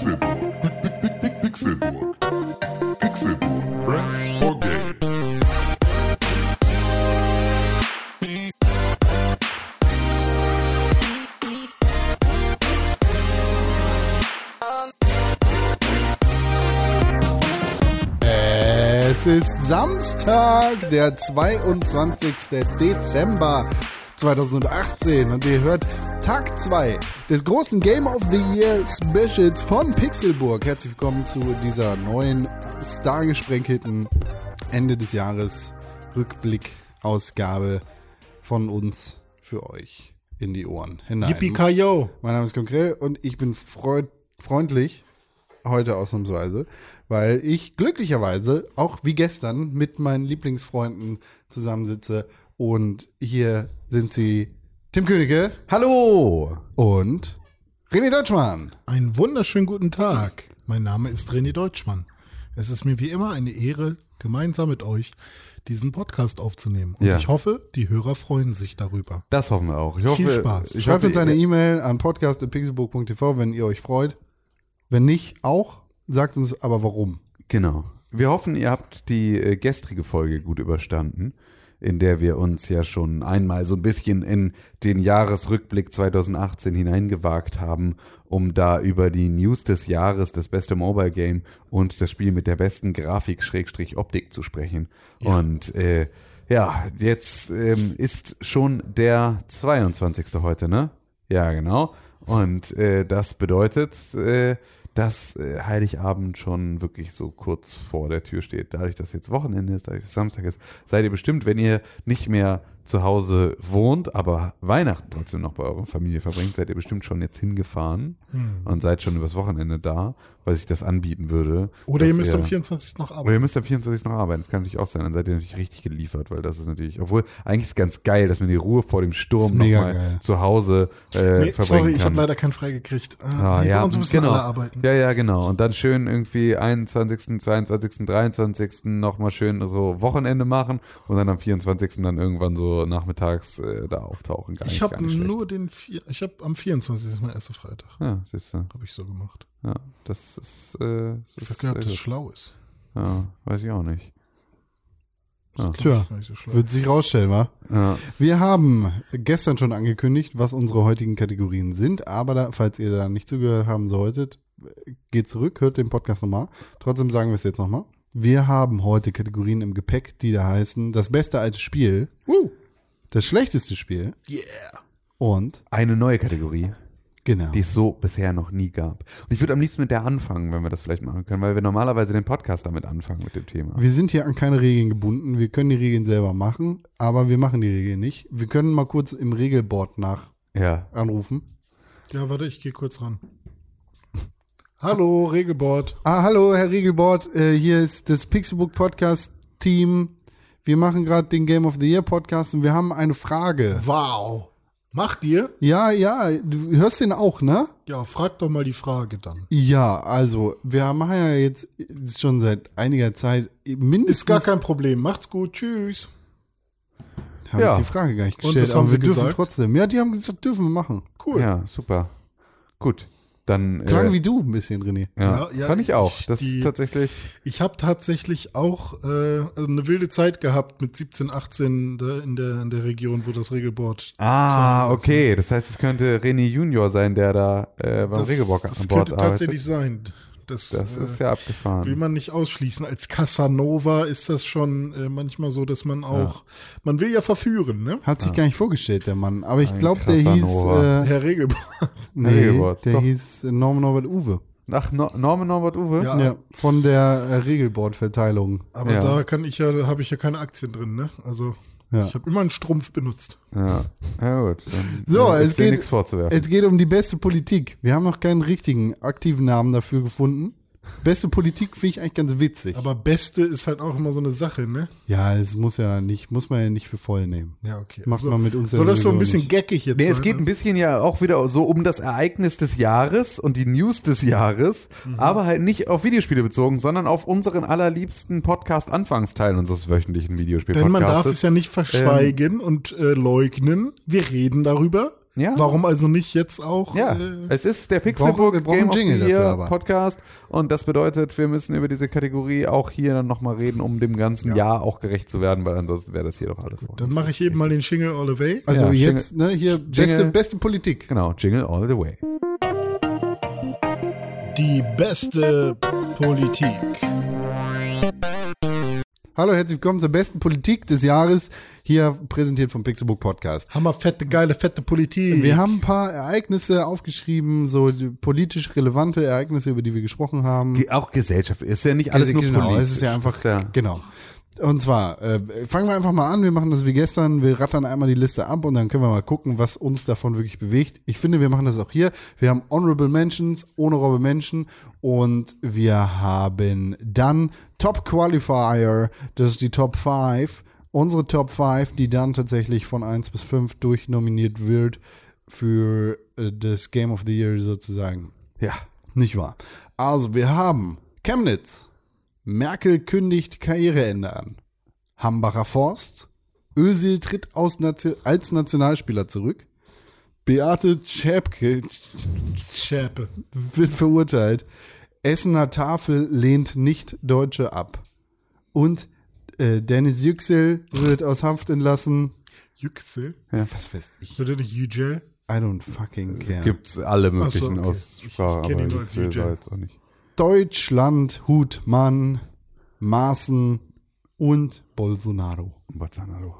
Pixelburg. Pixelburg. Pixelburg. Press for Games. Es ist Samstag, der 22. Dezember 2018 und ihr hört Tag 2 des großen Game of the Year Specials von Pixelburg. Herzlich willkommen zu dieser neuen stargesprenkelten Ende des Jahres Rückblick-Ausgabe von uns für euch in die Ohren hinein. Yippie-Kayo. Mein Name ist Konkret und ich bin freundlich heute ausnahmsweise, weil ich glücklicherweise auch wie gestern mit meinen Lieblingsfreunden zusammensitze und hier sind sie Tim Königke Hallo! und René Deutschmann. Einen wunderschönen guten Tag. Mein Name ist René Deutschmann. Es ist mir wie immer eine Ehre, gemeinsam mit euch diesen Podcast aufzunehmen. Und Ja. ich hoffe, die Hörer freuen sich darüber. Das hoffen wir auch. Ich hoffe, Viel Spaß. Ich Schreibt hoffe, uns eine E-Mail an podcast.pixelburg.tv, wenn ihr euch freut. Wenn nicht, auch. Sagt uns aber warum. Genau. Wir hoffen, ihr habt die äh, gestrige Folge gut überstanden, in der wir uns ja schon einmal so ein bisschen in den Jahresrückblick 2018 hineingewagt haben, um da über die News des Jahres, das beste Mobile Game und das Spiel mit der besten Grafik Schrägstrich Optik zu sprechen. Und äh, ja, jetzt ähm, ist schon der 22. heute, ne? Ja, genau. Und äh, das bedeutet, äh, dass äh, Heiligabend schon wirklich so kurz vor der Tür steht. Dadurch, dass jetzt Wochenende ist, dadurch, dass Samstag ist, seid ihr bestimmt, wenn ihr nicht mehr zu Hause wohnt, aber Weihnachten trotzdem noch bei eurer Familie verbringt, seid ihr bestimmt schon jetzt hingefahren und seid schon übers Wochenende da, weil sich das anbieten würde. Oder ihr müsst am 24. noch arbeiten. ihr müsst am 24. noch arbeiten. Das kann natürlich auch sein. Dann seid ihr natürlich richtig geliefert, weil das ist natürlich, obwohl eigentlich ist es ganz geil, dass man die Ruhe vor dem Sturm nochmal zu Hause äh, Nee, verbringen sorry, ich kann. habe leider keinen frei gekriegt. Ah, nee, ja, bei uns müssen genau. alle arbeiten. Ja, ja, genau. Und dann schön irgendwie 21., 22., 23. nochmal schön so Wochenende machen und dann am 24. dann irgendwann so nachmittags äh, da auftauchen. Gar ich habe nur den vier, ich habe am 24. ist mein erster Freitag. Ja, siehst du. Habe ich so gemacht. Ja, das ist, äh, das Ich weiß gar nicht, ob das schlau ist. Ja, weiß ich auch nicht. Glaub Tja, so. Wird sich rausstellen, wa? Ja, Wir haben gestern schon angekündigt, was unsere heutigen Kategorien sind, aber da, falls ihr da nicht zugehört haben solltet, geht zurück, hört den Podcast nochmal. Trotzdem sagen wir es jetzt nochmal. Wir haben heute Kategorien im Gepäck, die da heißen, das beste alte Spiel, Uh, das schlechteste Spiel yeah. und, eine neue Kategorie, genau, die es so bisher noch nie gab. Und ich würde am liebsten mit der anfangen, wenn wir das vielleicht machen können, weil wir normalerweise den Podcast damit anfangen mit dem Thema. wir sind hier an keine Regeln gebunden, wir können die Regeln selber machen, aber wir machen die Regeln nicht. Wir können mal kurz im Regelboard nach Ja, anrufen. Ja, warte, ich gehe kurz ran. Hallo, Regelboard. Ah, hallo, Herr Regelbord. Äh, hier ist das Pixelbook Podcast Team. Wir machen gerade den Game of the Year Podcast und wir haben eine Frage. Wow. Macht ihr? Ja, ja, du hörst den auch, ne? Ja, frag doch mal die Frage dann. Ja, also, wir machen ja jetzt schon seit einiger Zeit mindestens. Ist gar kein Problem. Macht's gut. Tschüss. Haben Ja. die Frage gar nicht Und gestellt, was haben aber wir sie dürfen gesagt? trotzdem. Ja, die haben gesagt, dürfen wir machen. Cool. ja, super. Gut, dann. Klang äh, wie du ein bisschen, René. ja, Ja, ja, fand ich auch. ich- Das die- ist tatsächlich. Ich habe tatsächlich auch äh, also eine wilde Zeit gehabt mit 17, 18 da in der, in der Region, wo das Regelboard. Ah, ist. okay. Das heißt, es könnte René Junior sein, der da äh, beim Das, Regelbock an das Bord könnte arbeitet. tatsächlich sein. Das, Das äh, ist ja abgefahren. will man nicht ausschließen. Als Casanova ist das schon äh, manchmal so, dass man auch, man will ja verführen, ne? Hat sich gar nicht vorgestellt, der Mann. Aber ich glaube, der hieß, äh, Herr Regelboard. nee, Regelbord, der doch. hieß äh, Norman Norbert Uwe. Ach, no Norman Norbert Uwe? Ja. Ja, von der äh, Regelboard-Verteilung. Aber Ja. da kann ich ja, habe ich ja keine Aktien drin, ne? Also Ja. ich habe immer einen Strumpf benutzt. Ja, ja gut. Dann, So, es geht- nichts vorzuwerfen. Es geht um die beste Politik. Wir haben noch keinen richtigen aktiven Namen dafür gefunden. Beste Politik finde ich eigentlich ganz witzig. Aber Beste ist halt auch immer so eine Sache, ne? ja, es muss ja nicht, muss man ja nicht für voll nehmen. Ja, okay. Macht man mit uns Soll das so ein bisschen nicht. geckig jetzt Nee, es sein? geht ein bisschen ja auch wieder so um das Ereignis des Jahres und die News des Jahres, Mhm. aber halt nicht auf Videospiele bezogen, sondern auf unseren allerliebsten Podcast-Anfangsteil unseres wöchentlichen Denn Videospiel-Podcastes. man darf es ja nicht verschweigen und äh, leugnen. Wir reden darüber, Ja. Warum also nicht jetzt auch? Ja, Äh, es ist der Pixelbook wir brauchen Game of the Jingle dafür Year aber. Podcast und das bedeutet, wir müssen über diese Kategorie auch hier dann nochmal reden, um dem ganzen Jahr auch gerecht zu werden, weil ansonsten wäre das hier doch alles dann mache ich eben mal den Jingle all the way. Also Ja, jetzt, ne, hier, beste, Jingle. beste Politik. Genau, Jingle all the way. Die beste Politik. Hallo, herzlich willkommen zur besten Politik des Jahres, hier präsentiert vom Pixelbook Podcast. Hammer fette, geile, fette Politik. Wir haben ein paar Ereignisse aufgeschrieben, so politisch relevante Ereignisse, über die wir gesprochen haben. Ge- Auch Gesellschaft, ist ja nicht alles nur genau, politisch. es ist ja einfach, Ist ja, genau. Und zwar, äh, fangen wir einfach mal an, wir machen das wie gestern, wir rattern einmal die Liste ab und dann können wir mal gucken, was uns davon wirklich bewegt. Ich finde, wir machen das auch hier. Wir haben Honorable Mentions, Honorable Menschen und wir haben dann Top Qualifier, das ist die Top 5. Unsere Top 5, die dann tatsächlich von 1 bis 5 durchnominiert wird für äh, das Game of the Year sozusagen. ja. Nicht wahr? Also, wir haben Chemnitz. Merkel kündigt Karriereende an. Hambacher Forst. Özil tritt aus Nation als Nationalspieler zurück. Beate Schäpke Schäpe. wird verurteilt. Essener Tafel lehnt nicht Deutsche ab. Und äh, Dennis Yüksel wird aus Haft entlassen. Yüksel. Was weiß ich? Wird der nicht Yücel? I don't fucking care. Gibt's alle möglichen okay. Aussprachen, aber ihn nur als Yüksel jetzt auch nicht. Deutschland, Hutmann, Maaßen und Bolsonaro. Bolsonaro.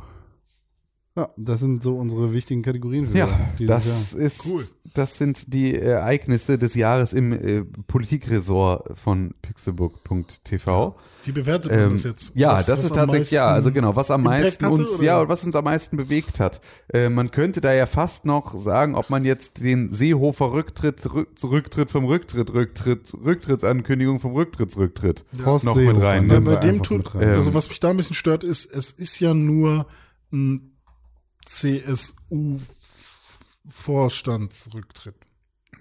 Ja, das sind so unsere wichtigen Kategorien für Ja, das Jahr. ist, Cool. Das sind die Ereignisse des Jahres im äh, Politikresort von pixelbook.tv. Wie bewertet man Ähm, das jetzt? ja, Was- das was ist tatsächlich, ja, also genau, was am meisten hatte, uns, oder? ja, was uns am meisten bewegt hat. Äh, man könnte da ja fast noch sagen, ob man jetzt den Seehofer Rücktritt, Rück, Rücktritt vom Rücktritt, Rücktritt, Rücktrittsankündigung vom Rücktrittsrücktritt Horst noch Seehofer, mit ne? rein. Ja, bei dem tut, mit rein. also Ähm, was mich da ein bisschen stört, ist, es ist ja nur ein CSU-Vorstandsrücktritt.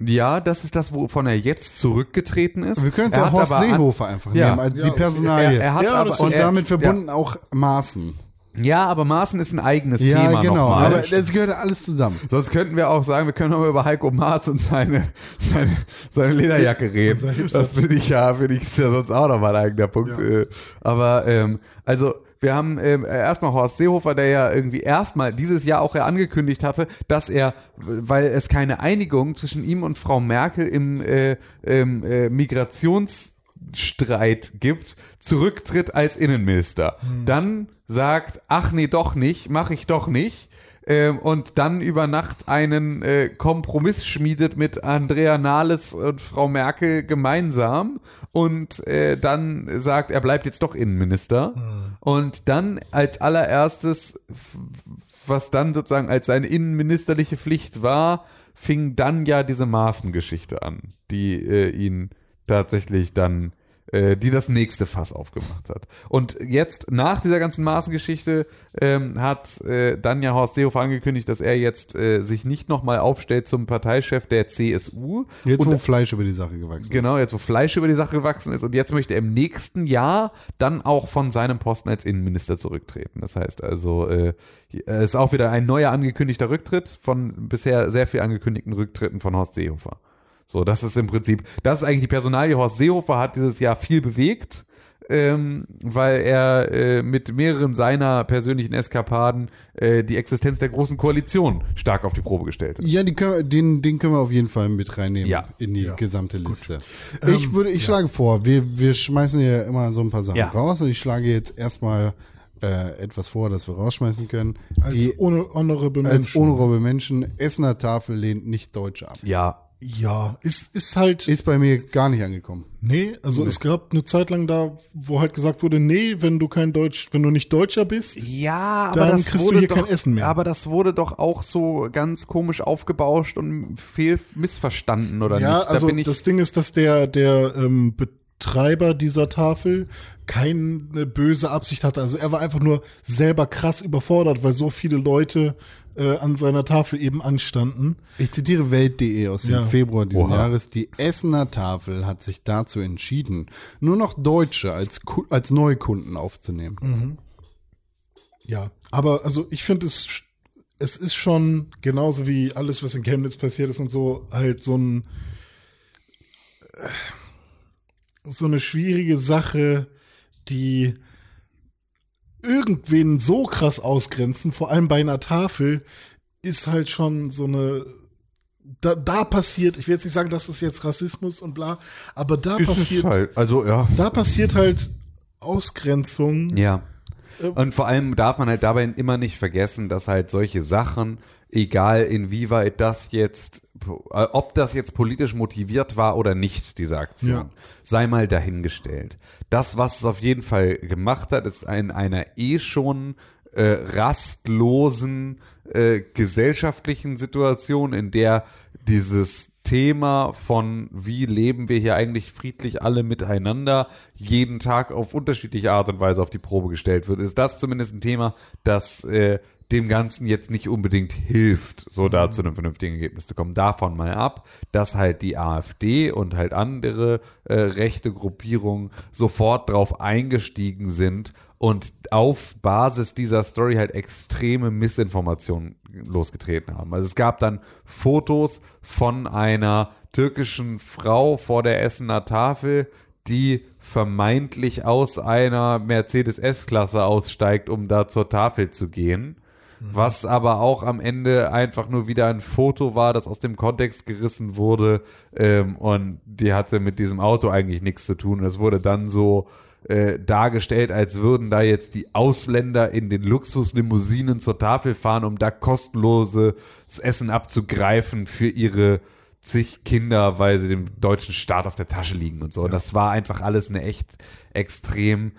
Ja, das ist das, wovon er jetzt zurückgetreten ist. Wir können es ja Horst aber an- Seehofer einfach Ja. nehmen, als Ja, die. Personalie. Er, er hat Ja, aber, und er, damit verbunden auch Maaßen. Ja, aber Maaßen ist ein eigenes Ja, Thema genau. nochmal. Aber das gehört alles zusammen. Sonst könnten wir auch sagen, wir können auch mal über Heiko Maas und seine, seine, seine Lederjacke reden. Das finde ich ja, finde ich, ist ja sonst auch noch mal ein eigener Punkt. Ja. Äh, Aber ähm, also wir haben ähm, erstmal Horst Seehofer, der ja irgendwie erstmal dieses Jahr auch ja angekündigt hatte, dass er, weil es keine Einigung zwischen ihm und Frau Merkel im äh, ähm, äh, Migrationsstreit gibt, zurücktritt als Innenminister. Dann sagt, ach nee, doch nicht, mache ich doch nicht. Ähm, und dann über Nacht einen äh, Kompromiss schmiedet mit Andrea Nahles und Frau Merkel gemeinsam und äh, dann sagt, er bleibt jetzt doch Innenminister. Und dann als allererstes, was dann sozusagen als seine innenministerliche Pflicht war, fing dann ja diese Maßengeschichte an, die äh, ihn tatsächlich dann die das nächste Fass aufgemacht hat. Und jetzt, nach dieser ganzen Maßengeschichte, ähm, hat äh, dann ja Horst Seehofer angekündigt, dass er jetzt äh, sich nicht nochmal aufstellt zum Parteichef der CSU. Jetzt, Und wo Fleisch über die Sache gewachsen Genau, jetzt wo Fleisch über die Sache gewachsen ist und jetzt möchte er im nächsten Jahr dann auch von seinem Posten als Innenminister zurücktreten. Das heißt also, äh, es ist auch wieder ein neuer angekündigter Rücktritt von bisher sehr viel angekündigten Rücktritten von Horst Seehofer. So, das ist im Prinzip, das ist eigentlich die Personalie. Horst Seehofer hat dieses Jahr viel bewegt, ähm, weil er äh, mit mehreren seiner persönlichen Eskapaden äh, die Existenz der Großen Koalition stark auf die Probe gestellt hat. ist. Ja, die können, den, den können wir auf jeden Fall mit reinnehmen Ja. in die gesamte Liste. Ähm, Ich würde, ich schlage vor, wir, wir schmeißen ja immer so ein paar Sachen Ja. raus und ich schlage jetzt erstmal äh, etwas vor, das wir rausschmeißen können. Als die honorable als Menschen. honorable Menschen, Essener Tafel lehnt nicht Deutsche ab. Ja, Ja, ist, ist halt. Ist bei mir gar nicht angekommen. Nee, also es gab eine Zeit lang da, wo halt gesagt wurde, nee, wenn du kein Deutsch, wenn du nicht Deutscher bist, Ja, aber Dann das kriegst du wurde hier doch, kein Essen mehr. Aber das wurde doch auch so ganz komisch aufgebauscht und fehl missverstanden oder ja, nicht? Da also bin ich, das Ding ist, dass der der ähm, Betreiber dieser Tafel keine böse Absicht hatte. Also er war einfach nur selber krass überfordert, weil so viele Leute äh, an seiner Tafel eben anstanden. Ich zitiere Welt.de aus dem Ja. Februar diesen Oha. Jahres. Die Essener Tafel hat sich dazu entschieden, nur noch Deutsche als, als Neukunden aufzunehmen. Ja, aber also ich finde es es ist schon genauso wie alles, was in Chemnitz passiert ist und so, halt so ein äh, so eine schwierige Sache, die irgendwen so krass ausgrenzen, vor allem bei einer Tafel, ist halt schon so eine da, da passiert, ich will jetzt nicht sagen, das ist jetzt Rassismus und bla, aber da Ist passiert, halt, also ja. da passiert halt Ausgrenzung. Ja. Und vor allem darf man halt dabei immer nicht vergessen, dass halt solche Sachen, egal inwieweit das jetzt, äh, ob das jetzt politisch motiviert war oder nicht, diese Aktion, Ja. sei mal dahingestellt. Das, was es auf jeden Fall gemacht hat, ist in einer eh schon äh, rastlosen äh, gesellschaftlichen Situation, in der dieses Thema von wie leben wir hier eigentlich friedlich alle miteinander jeden Tag auf unterschiedliche Art und Weise auf die Probe gestellt wird, ist das zumindest ein Thema, das äh, dem Ganzen jetzt nicht unbedingt hilft, so da zu einem vernünftigen Ergebnis zu kommen. Davon mal ab, dass halt die AfD und halt andere äh, rechte Gruppierungen sofort drauf eingestiegen sind und auf Basis dieser Story halt extreme Missinformationen losgetreten haben. Also es gab dann Fotos von einer türkischen Frau vor der Essener Tafel, die vermeintlich aus einer Mercedes S-Klasse aussteigt, um da zur Tafel zu gehen. Was aber auch am Ende einfach nur wieder ein Foto war, das aus dem Kontext gerissen wurde ähm, und die hatte mit diesem Auto eigentlich nichts zu tun. Es wurde dann so äh, dargestellt, als würden da jetzt die Ausländer in den Luxuslimousinen zur Tafel fahren, um da kostenloses Essen abzugreifen für ihre zig Kinder, weil sie dem deutschen Staat auf der Tasche liegen und so. Und das war einfach alles eine echt extrem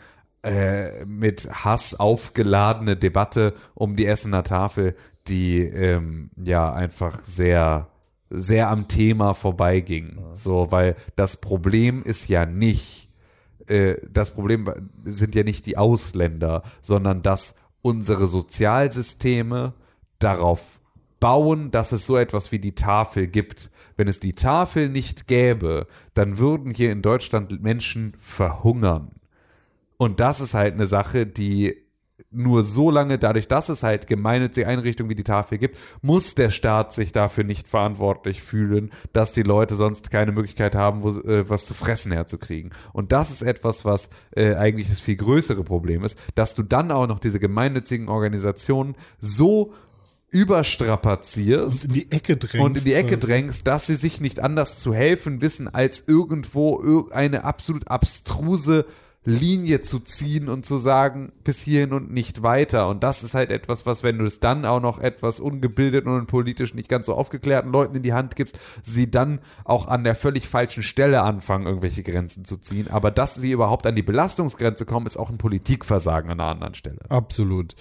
äh, mit Hass aufgeladene Debatte um die Essener Tafel, die ähm, ja einfach sehr sehr am Thema vorbeiging. So, weil das Problem ist ja nicht, äh, das Problem sind ja nicht die Ausländer, sondern dass unsere Sozialsysteme darauf bauen, dass es so etwas wie die Tafel gibt. Wenn es die Tafel nicht gäbe, dann würden hier in Deutschland Menschen verhungern. Und das ist halt eine Sache, die nur so lange, dadurch, dass es halt gemeinnützige Einrichtungen wie die Tafel gibt, muss der Staat sich dafür nicht verantwortlich fühlen, dass die Leute sonst keine Möglichkeit haben, wo, äh, was zu fressen herzukriegen. Und das ist etwas, was äh, eigentlich das viel größere Problem ist, dass du dann auch noch diese gemeinnützigen Organisationen so überstrapazierst in die Ecke drängst. und in die Ecke drängst, dass sie sich nicht anders zu helfen wissen, als irgendwo ir- eine absolut abstruse Linie zu ziehen und zu sagen, bis hierhin und nicht weiter. Und das ist halt etwas, was, wenn du es dann auch noch etwas ungebildeten und politisch nicht ganz so aufgeklärten Leuten in die Hand gibst, sie dann auch an der völlig falschen Stelle anfangen, irgendwelche Grenzen zu ziehen. Aber dass sie überhaupt an die Belastungsgrenze kommen, ist auch ein Politikversagen an einer anderen Stelle. Absolut.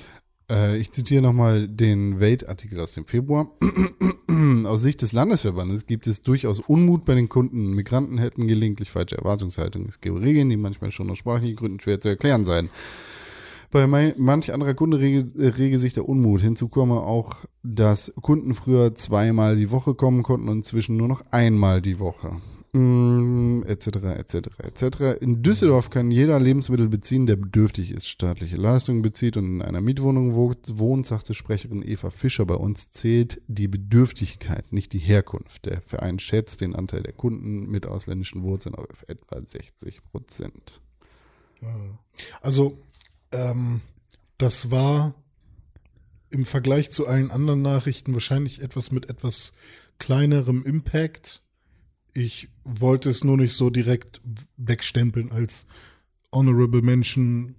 Äh, ich zitiere nochmal den Welt-Artikel aus dem Februar. aus Sicht des Landesverbandes gibt es durchaus Unmut bei den Kunden. Migranten hätten gelegentlich falsche Erwartungshaltungen. Es gäbe Regeln, die manchmal schon aus sprachlichen Gründen schwer zu erklären seien. Bei manch anderer Kunde rege, rege sich der Unmut. Hinzu komme auch, dass Kunden früher zweimal die Woche kommen konnten und inzwischen nur noch einmal die Woche. Etc., etc., etc. In Düsseldorf kann jeder Lebensmittel beziehen, der bedürftig ist, staatliche Leistungen bezieht und in einer Mietwohnung wo- wohnt, sagte Sprecherin Eva Fischer. Bei uns zählt die Bedürftigkeit, nicht die Herkunft. Der Verein schätzt den Anteil der Kunden mit ausländischen Wurzeln auf etwa 60 Prozent. Also, ähm, das war im Vergleich zu allen anderen Nachrichten wahrscheinlich etwas mit etwas kleinerem Impact. Ich wollte es nur nicht so direkt wegstempeln als honorable Menschen.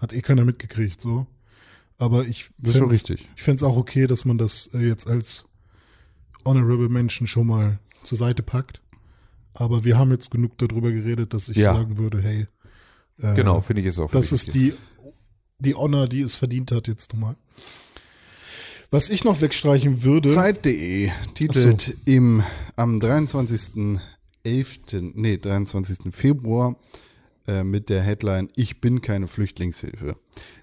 Hat eh keiner mitgekriegt, so. Aber ich fände es auch okay, dass man das äh, jetzt als honorable Menschen schon mal zur Seite packt. Aber wir haben jetzt genug darüber geredet, dass ich Ja. sagen würde, hey, äh, Genau, finde ich es auch. das ist die, die Honor, die es verdient hat jetzt nochmal. Was ich noch wegstreichen würde, Zeit.de titelt im, am 23.11., nee, 23. Februar äh, mit der Headline Ich bin keine Flüchtlingshilfe.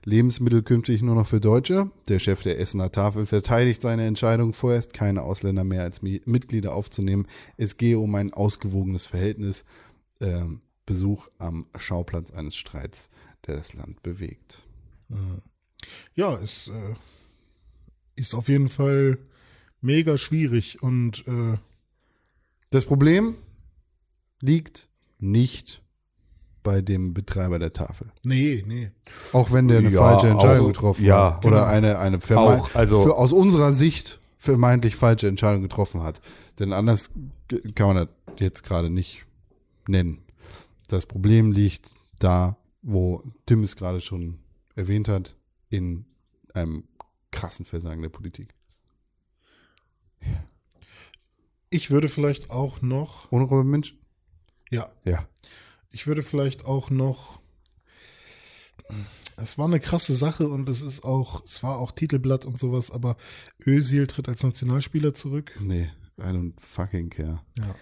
Lebensmittel künftig nur noch für Deutsche. Der Chef der Essener Tafel verteidigt seine Entscheidung, vorerst keine Ausländer mehr als Mi- Mitglieder aufzunehmen. Es gehe um ein ausgewogenes Verhältnis. Ähm, Besuch am Schauplatz eines Streits, der das Land bewegt. ja, ist, äh, ist auf jeden Fall mega schwierig und äh, Das Problem liegt nicht bei dem Betreiber der Tafel. nee, nee. Auch wenn der eine Ja, falsche Entscheidung auch- getroffen ja, hat. Oder genau. eine, eine Auch, also- für, aus unserer Sicht vermeintlich falsche Entscheidung getroffen hat. Denn anders kann man das jetzt gerade nicht nennen. Das Problem liegt da, wo Tim es gerade schon erwähnt hat, in einem krassen Versagen der Politik. Ich würde vielleicht auch noch, Ohne Robert Mensch? ja, Ja. ich würde vielleicht auch noch, es war eine krasse Sache und es ist auch, es war auch Titelblatt und sowas, aber Özil tritt als Nationalspieler zurück. Nee, I don't fucking care. Ja.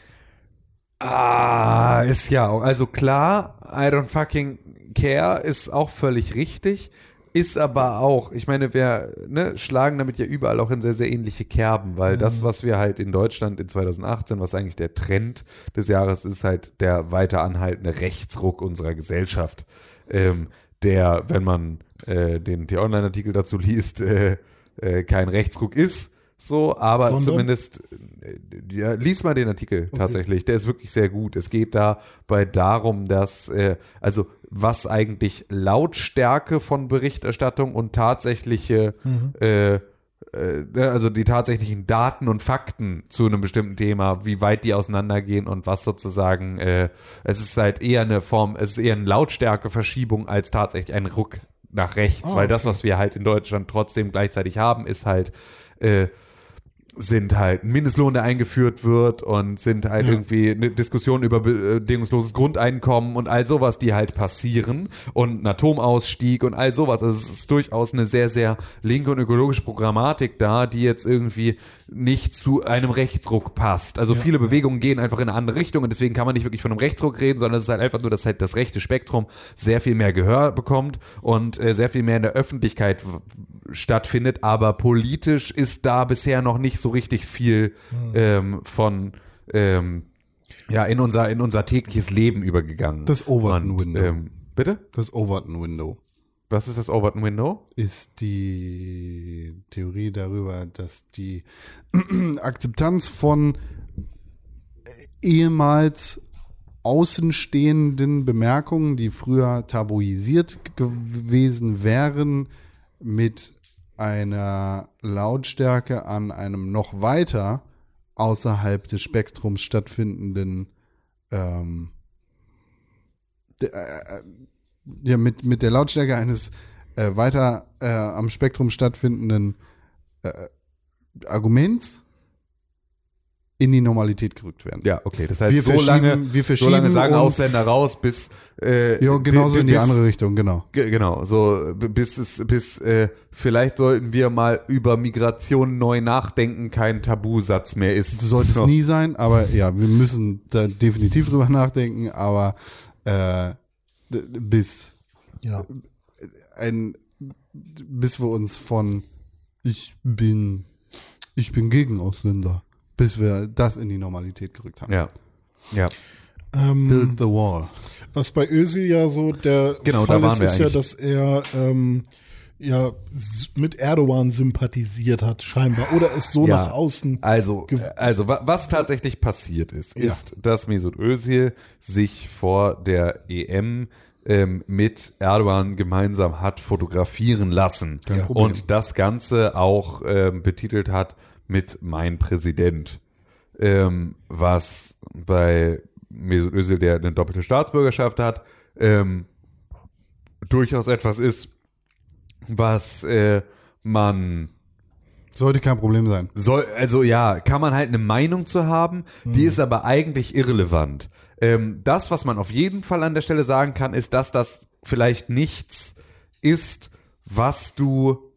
Ah, ist ja auch. Also klar, I don't fucking care ist auch völlig richtig. Ist aber auch, ich meine, wir ne, schlagen damit ja überall auch in sehr, sehr ähnliche Kerben, weil das, was wir halt in Deutschland in 2018, was eigentlich der Trend des Jahres ist, halt der weiter anhaltende Rechtsruck unserer Gesellschaft. Ähm, der, wenn man äh, den T-Online-Artikel dazu liest, äh, äh, kein Rechtsruck ist. So, aber Sondern? zumindest, äh, ja, lies mal den Artikel tatsächlich. Der ist wirklich sehr gut. Es geht dabei darum, dass, äh, also was eigentlich Lautstärke von Berichterstattung und tatsächliche, äh, äh, ne, also die tatsächlichen Daten und Fakten zu einem bestimmten Thema, wie weit die auseinandergehen und was sozusagen, äh, es ist halt eher eine Form, es ist eher eine Lautstärkeverschiebung als tatsächlich ein Ruck nach rechts, Ah, weil das, okay. was wir halt in Deutschland trotzdem gleichzeitig haben, ist halt, äh, sind halt ein Mindestlohn, der eingeführt wird und sind halt irgendwie eine Diskussion über bedingungsloses Grundeinkommen und all sowas, die halt passieren und ein Atomausstieg und all sowas. Also es ist durchaus eine sehr, sehr linke und ökologische Programmatik da, die jetzt irgendwie nicht zu einem Rechtsruck passt. Also viele Bewegungen gehen einfach in eine andere Richtung und deswegen kann man nicht wirklich von einem Rechtsruck reden, sondern es ist halt einfach nur, dass halt das rechte Spektrum sehr viel mehr Gehör bekommt und äh, sehr viel mehr in der Öffentlichkeit stattfindet, aber politisch ist da bisher noch nicht so richtig viel ähm, von ähm, ja in unser in unser tägliches Leben übergegangen. Das Overton Window. Ähm, bitte? Das Overton Window Was ist das Overton Window? ist die Theorie darüber, dass die Akzeptanz von ehemals außenstehenden Bemerkungen, die früher tabuisiert gewesen wären, mit einer Lautstärke an einem noch weiter außerhalb des Spektrums stattfindenden ähm, de- äh, äh, ja, mit, mit der Lautstärke eines äh, weiter äh, am Spektrum stattfindenden äh, Arguments in die Normalität gerückt werden. Ja, okay. Das heißt, Wir so verschieben- lange, wir so lange verschieben sagen Ausländer raus, bis äh, Ja, genauso bi- in die bis- andere Richtung, genau. Ge- Genau, so bis es bis äh, vielleicht sollten wir mal über Migration neu nachdenken, kein Tabusatz mehr ist. Sollte so. es nie sein, aber ja, wir müssen da definitiv drüber nachdenken, aber äh, bis Ja. ein bis wir uns von ich bin ich bin gegen Ausländer, bis wir das in die Normalität gerückt haben. Ja. Ja. Ähm, Build the wall. Was bei Özil ja so der Genau, Fall ist, ist ja, dass er ähm, ja mit Erdogan sympathisiert hat, scheinbar. Oder es so Ja. nach außen. Also, also wa- was tatsächlich passiert ist, Ja. ist, dass Mesut Özil sich vor der EM ähm, mit Erdogan gemeinsam hat fotografieren lassen und das Ganze auch ähm, betitelt hat mit Mein Präsident, ähm, was bei Mesut Özil, der eine doppelte Staatsbürgerschaft hat, ähm, durchaus etwas ist, was äh, man Sollte kein Problem sein. soll, also ja, kann man halt eine Meinung zu haben, die ist aber eigentlich irrelevant. Ähm, das, was man auf jeden Fall an der Stelle sagen kann, ist, dass das vielleicht nichts ist, was du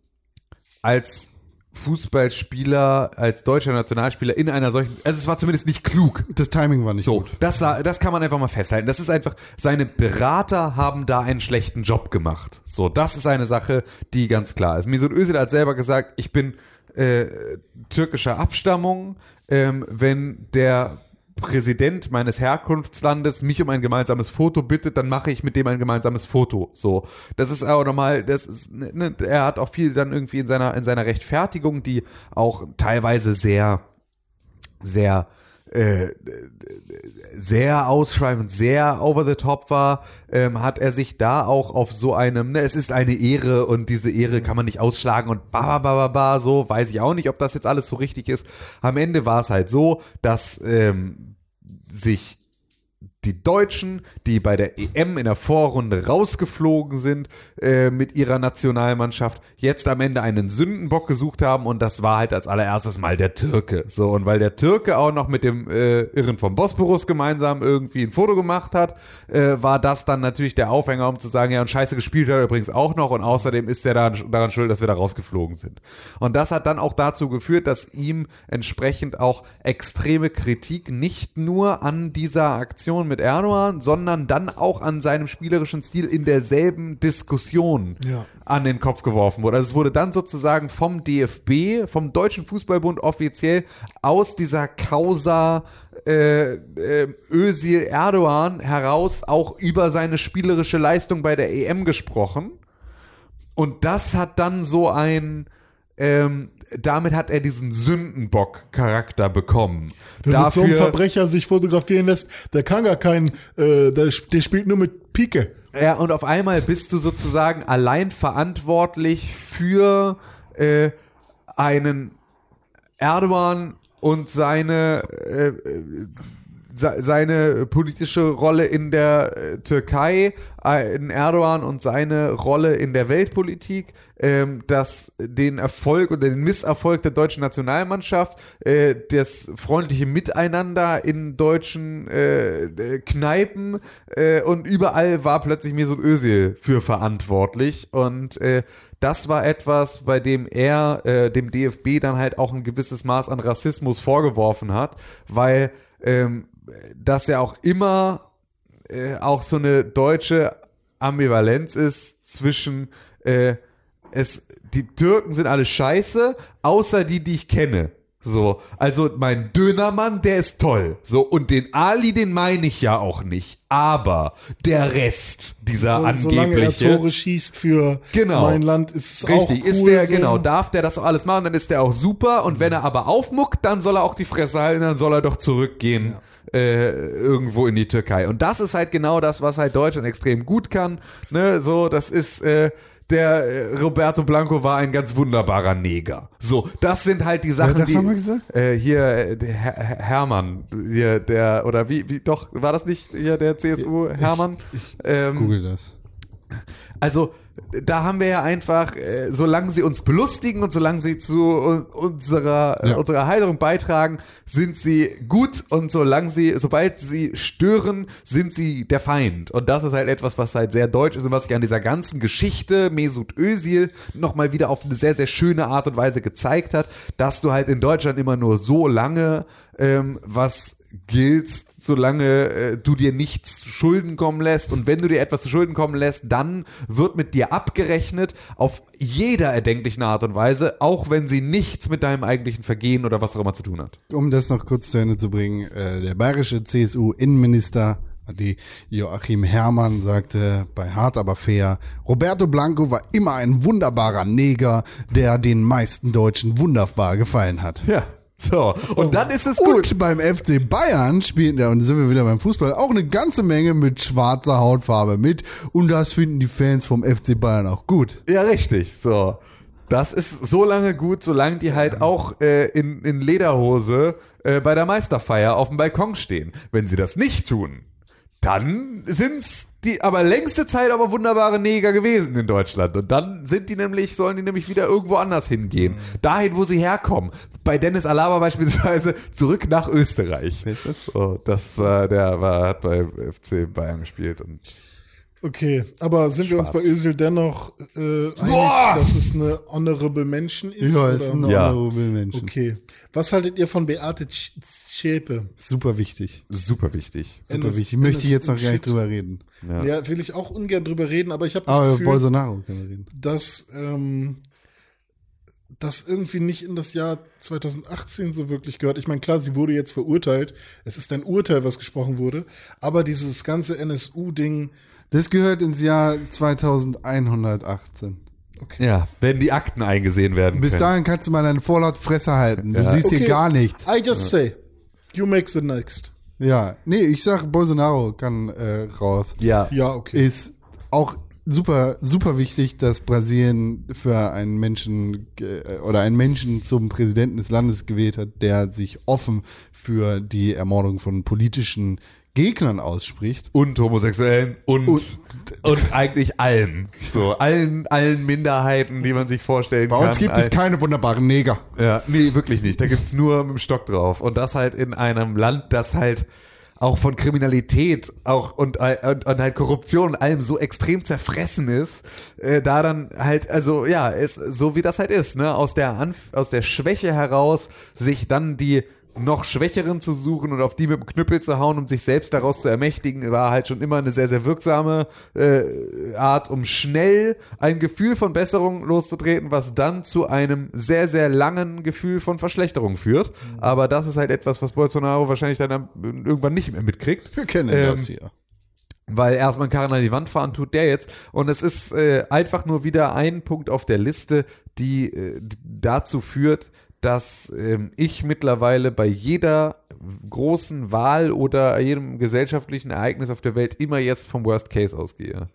als Fußballspieler, als deutscher Nationalspieler in einer solchen, also es war zumindest nicht klug. Das Timing war nicht So, gut. das, das kann man einfach mal festhalten. Das ist einfach, seine Berater haben da einen schlechten Job gemacht. So, das ist eine Sache, die ganz klar ist. Mesut Özil hat selber gesagt, ich bin äh, türkischer Abstammung. Ähm, wenn der Präsident meines Herkunftslandes mich um ein gemeinsames Foto bittet, dann mache ich mit dem ein gemeinsames Foto. So, das ist auch nochmal, das ist, ne, er hat auch viel dann irgendwie in seiner in seiner Rechtfertigung, die auch teilweise sehr, sehr äh, sehr ausschweifend, sehr over the top war, ähm, hat er sich da auch auf so einem, ne, es ist eine Ehre und diese Ehre kann man nicht ausschlagen und ba, ba, ba, ba, so, weiß ich auch nicht, ob das jetzt alles so richtig ist. Am Ende war es halt so, dass ähm, sich die Deutschen, die bei der EM in der Vorrunde rausgeflogen sind äh, mit ihrer Nationalmannschaft, jetzt am Ende einen Sündenbock gesucht haben und das war halt als allererstes mal der Türke. So und weil der Türke auch noch mit dem äh, Irren vom Bosporus gemeinsam irgendwie ein Foto gemacht hat, äh, war das dann natürlich der Aufhänger, um zu sagen, ja und Scheiße gespielt hat er übrigens auch noch und außerdem ist er daran, daran schuld, dass wir da rausgeflogen sind. Und das hat dann auch dazu geführt, dass ihm entsprechend auch extreme Kritik nicht nur an dieser Aktion mit Erdogan, sondern dann auch an seinem spielerischen Stil in derselben Diskussion Ja. an den Kopf geworfen wurde. Also es wurde dann sozusagen vom DFB, vom Deutschen Fußballbund offiziell aus dieser Causa äh, äh, Özil Erdogan heraus auch über seine spielerische Leistung bei der EM gesprochen. Und das hat dann so ein, ähm, damit hat er diesen Sündenbock-Charakter bekommen. Wer mit so einem Verbrecher sich fotografieren lässt, der kann gar keinen, äh, der, der spielt nur mit Pike. Ja, und auf einmal bist du sozusagen allein verantwortlich für äh, einen Erdogan und seine äh, äh, seine politische Rolle in der äh, Türkei, äh, in Erdogan und seine Rolle in der Weltpolitik, ähm, das den Erfolg oder den Misserfolg der deutschen Nationalmannschaft, äh, das freundliche Miteinander in deutschen Kneipen und überall war plötzlich Mesut Özil für verantwortlich. Und das war etwas, bei dem er dem DFB dann halt auch ein gewisses Maß an Rassismus vorgeworfen hat, weil ähm, das ja auch immer äh, auch so eine deutsche Ambivalenz ist zwischen äh, es die Türken sind alle scheiße, außer die, die ich kenne. So, also mein Dönermann, der ist toll. So, und den Ali, den meine ich ja auch nicht. Aber der Rest dieser So, solange er angebliche. Tore schießt für Genau. mein Land, ist es Richtig, auch cool. ist der, so. genau, darf der das alles machen, dann ist der auch super. Und wenn er aber aufmuckt, dann soll er auch die Fresse halten, dann soll er doch zurückgehen. Äh, irgendwo in die Türkei. Und das ist halt genau das, was halt Deutschland extrem gut kann. Ne, so, das ist, äh, der äh, Roberto Blanco war ein ganz wunderbarer Neger. So, das sind halt die Sachen, hat das die. nochmal gesagt? Äh, hier, äh, der Her Her- Hermann, hier, der, oder wie, wie, doch, war das nicht hier der CSU, Hermann? ähm, Google das. also da haben wir ja einfach, äh, solange sie uns belustigen und solange sie zu un unserer, äh, Ja. unserer Heilung beitragen, sind sie gut und solange sie, sobald sie stören, sind sie der Feind. Und das ist halt etwas, was halt sehr deutsch ist und was sich an dieser ganzen Geschichte Mesut Özil nochmal wieder auf eine sehr, sehr schöne Art und Weise gezeigt hat, dass du halt in Deutschland immer nur so lange ähm, was giltst, solange äh, du dir nichts zu Schulden kommen lässt. Und wenn du dir etwas zu Schulden kommen lässt, dann wird mit dir abgerechnet auf jeder erdenklichen Art und Weise, auch wenn sie nichts mit deinem eigentlichen Vergehen oder was auch immer zu tun hat. Um das noch kurz zu Ende zu bringen, äh, der bayerische CSU-Innenminister die Joachim Herrmann sagte bei Hart aber fair, Roberto Blanco war immer ein wunderbarer Neger, der den meisten Deutschen wunderbar gefallen hat. Ja. So, und dann ist es gut. Und beim FC Bayern spielen, ja, und sind wir wieder beim Fußball, auch eine ganze Menge mit schwarzer Hautfarbe mit. Und das finden die Fans vom FC Bayern auch gut. Ja, richtig. So. Das ist so lange gut, solange die halt auch äh, in, in Lederhose äh, bei der Meisterfeier auf dem Balkon stehen. Wenn sie das nicht tun, dann sind's die aber längste Zeit aber wunderbare Neger gewesen in Deutschland. Und dann sind die nämlich, sollen die nämlich wieder irgendwo anders hingehen. Dahin, wo sie herkommen. Bei Dennis Alaba beispielsweise zurück nach Österreich. Ist das? So, das war, der war, hat bei FC Bayern gespielt und Okay, aber sind wir uns bei Schwarz. Özil dennoch äh, einig, Boah! dass es eine honorable Menschen ist? Ja, ist ein oder? Ja. honorable Menschen. Okay. Was haltet ihr von Beate Sch- Zschäpe? Super wichtig. super wichtig. Super Endes- wichtig. Möchte ich Endes jetzt noch gar nicht drüber reden. Ja. Ja. will ich auch ungern drüber reden, aber ich habe das Aber Gefühl, Bolsonaro wir reden. dass ähm, das irgendwie nicht in das Jahr 2018 so wirklich gehört. Ich meine, klar, sie wurde jetzt verurteilt. Es ist ein Urteil, was gesprochen wurde. Aber dieses ganze NSU-Ding, Das gehört ins Jahr 2118. Ja, wenn die Akten eingesehen werden Bis können. dahin kannst du mal deine vorlaut Fresse halten. Du Ja. siehst Okay. hier gar nichts. I just say, you make the next. Ja, nee, ich sag, Bolsonaro kann äh, raus. ja. Ja, okay. Ist auch super, super wichtig, dass Brasilien für einen Menschen äh, oder einen Menschen zum Präsidenten des Landes gewählt hat, der sich offen für die Ermordung von politischen Gegnern ausspricht. und Homosexuellen und, und, eigentlich allen. So, allen, allen Minderheiten, die man sich vorstellen Bei kann. uns gibt es keine wunderbaren Neger. Ja, nee, wirklich nicht. Da gibt's nur mit dem Stock drauf. Und das halt in einem Land, das halt auch von Kriminalität auch und, und, und halt Korruption und allem so extrem zerfressen ist, äh, da dann halt, also ja, ist so wie das halt ist, ne, aus der Anf aus der Schwäche heraus sich dann die noch Schwächeren zu suchen und auf die mit dem Knüppel zu hauen, um sich selbst daraus zu ermächtigen, war halt schon immer eine sehr, sehr wirksame äh, Art, um schnell ein Gefühl von Besserung loszutreten, was dann zu einem sehr, sehr langen Gefühl von Verschlechterung führt. Aber das ist halt etwas, was Bolsonaro wahrscheinlich dann irgendwann nicht mehr mitkriegt. Wir kennen Ähm, das hier. Weil erstmal einen Karren an die Wand fahren tut der jetzt. Und es ist äh, einfach nur wieder ein Punkt auf der Liste, die, äh, die dazu führt, dass ähm, ich mittlerweile bei jeder großen Wahl oder jedem gesellschaftlichen Ereignis auf der Welt immer jetzt vom Worst Case ausgehe.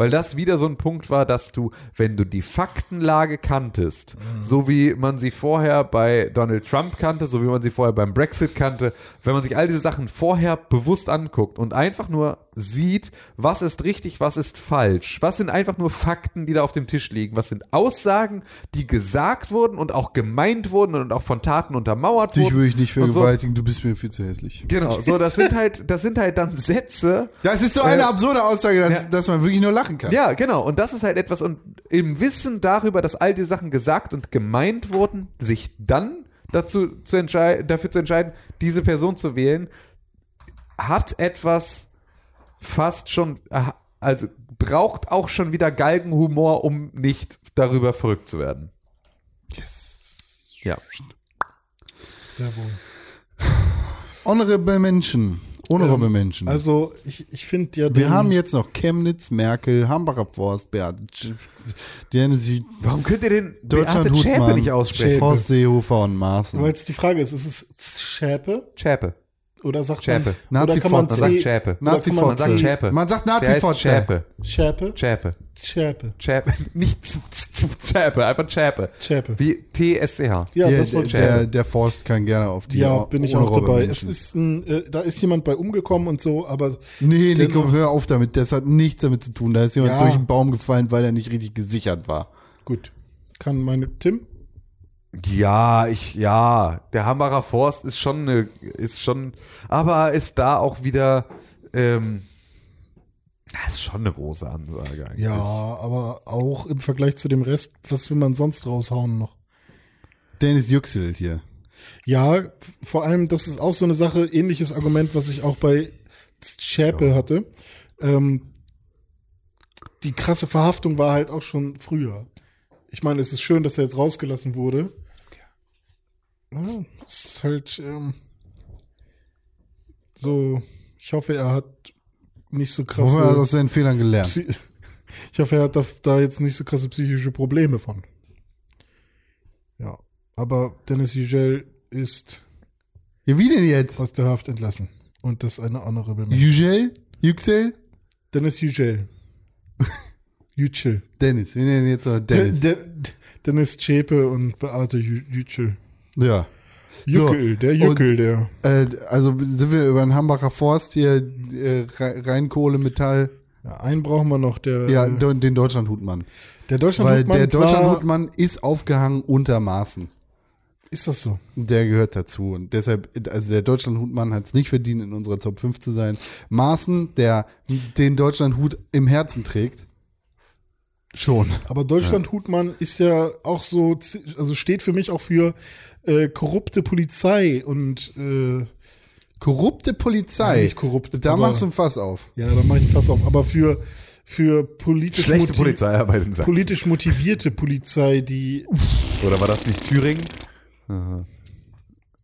Weil das wieder so ein Punkt war, dass du, wenn du die Faktenlage kanntest, so wie man sie vorher bei Donald Trump kannte, so wie man sie vorher beim Brexit kannte, wenn man sich all diese Sachen vorher bewusst anguckt und einfach nur sieht, was ist richtig, was ist falsch, was sind einfach nur Fakten, die da auf dem Tisch liegen, was sind Aussagen, die gesagt wurden und auch gemeint wurden und auch von Taten untermauert Dich wurden. würde ich nicht und so. vergewaltigen, du bist mir viel zu hässlich. Genau, so das sind halt, das sind halt dann Sätze, Das ist so eine Äh, absurde Aussage, dass, ja. dass man wirklich nur lachen kann. Ja, genau. Und das ist halt etwas, und im Wissen darüber, dass all die Sachen gesagt und gemeint wurden, sich dann dazu zu entscheiden, dafür zu entscheiden, diese Person zu wählen, hat etwas fast schon, ah, also braucht auch schon wieder Galgenhumor, um nicht darüber verrückt zu werden. Yes. Ja. Sehr wohl. Honorable Menschen. Honorable Menschen. Also, ich, ich finde ja, wir haben jetzt noch Chemnitz, Merkel, Hambacher Forst, Beate, Sie, Warum könnt ihr den Deutschland Beate Hutmann, nicht aussprechen? Horst Seehofer und Maaßen. weil jetzt die Frage ist, ist es Schäpe Zschäpe. Oder sagt Schäpe. man, oder kann man. Man sagt oder kann man. Man sagt Zschäpe. Man sagt Der heißt Nazi-Fotze. Zschäpe. Schäpe? Zschäpe. Schäpe. Chäpe, nicht Z- Z- Zschäpe, einfach Chäpe. Chäpe. Wie T-S-C-H. Ja, Ja, das ich der, der Forst kann gerne auf die Ja, bin ich auch dabei. Es ist ein, äh, da ist jemand bei umgekommen und so, aber Nee, Dennoch- Nico, hör auf damit. Das hat nichts damit zu tun. Da ist jemand Ja. durch den Baum gefallen, weil er nicht richtig gesichert war. gut. Kann meine Tim? Ja, ich, ja, der Hambacher Forst ist schon eine, ist schon, aber ist da auch wieder, ähm, das ist schon eine große Ansage eigentlich. Ja, aber auch im Vergleich zu dem Rest, was will man sonst raushauen noch? Dennis Yüksel hier. Ja, vor allem, das ist auch so eine Sache, ähnliches Argument, was ich auch bei Schäpe hatte. Ähm, die krasse Verhaftung war halt auch schon früher. Ich meine, es ist schön, dass er jetzt rausgelassen wurde. Ja, es ist halt ähm, so, ich hoffe, er hat nicht so Hoffen wir, er hat aus seinen Fehlern gelernt. Psy- Ich hoffe, er hat da, da jetzt nicht so krasse psychische Probleme von. Ja, aber Dennis Yücel ist Ja, wie denn jetzt? aus der Haft entlassen. Und das ist eine andere Bemerkung. Yücel? Yüksel? Dennis Yücel. Yücel. Dennis. Wir nennen ihn jetzt noch Dennis. De, de, Dennis Zschäpe und Beate Yücel. Ja. So, Jückel, der Jückel, der. Äh, also sind wir über den Hambacher Forst hier, äh, Rhe- Rheinkohle, Metall, Ja, einen brauchen wir noch, der, ja, äh, den Deutschlandhutmann. der Weil Deutschlandhutmann der war, Deutschlandhutmann ist aufgehangen unter Maßen. ist das so? Der gehört dazu. Und deshalb, also der Deutschlandhutmann hat es nicht verdient, in unserer Top 5 zu sein. Maaßen, der den Deutschlandhut im Herzen trägt, schon. Aber Deutschlandhutmann ist ja auch so, also steht für mich auch für äh, korrupte Polizei und äh, Korrupte Polizei. Ja, nicht korrupt, Da aber- machst du ein Fass auf. ja, da mache ich fast auf. Aber für für politisch, Schlechte Polizeiarbeit in Sachsen. politisch motivierte Polizei, die Oder war das nicht Thüringen?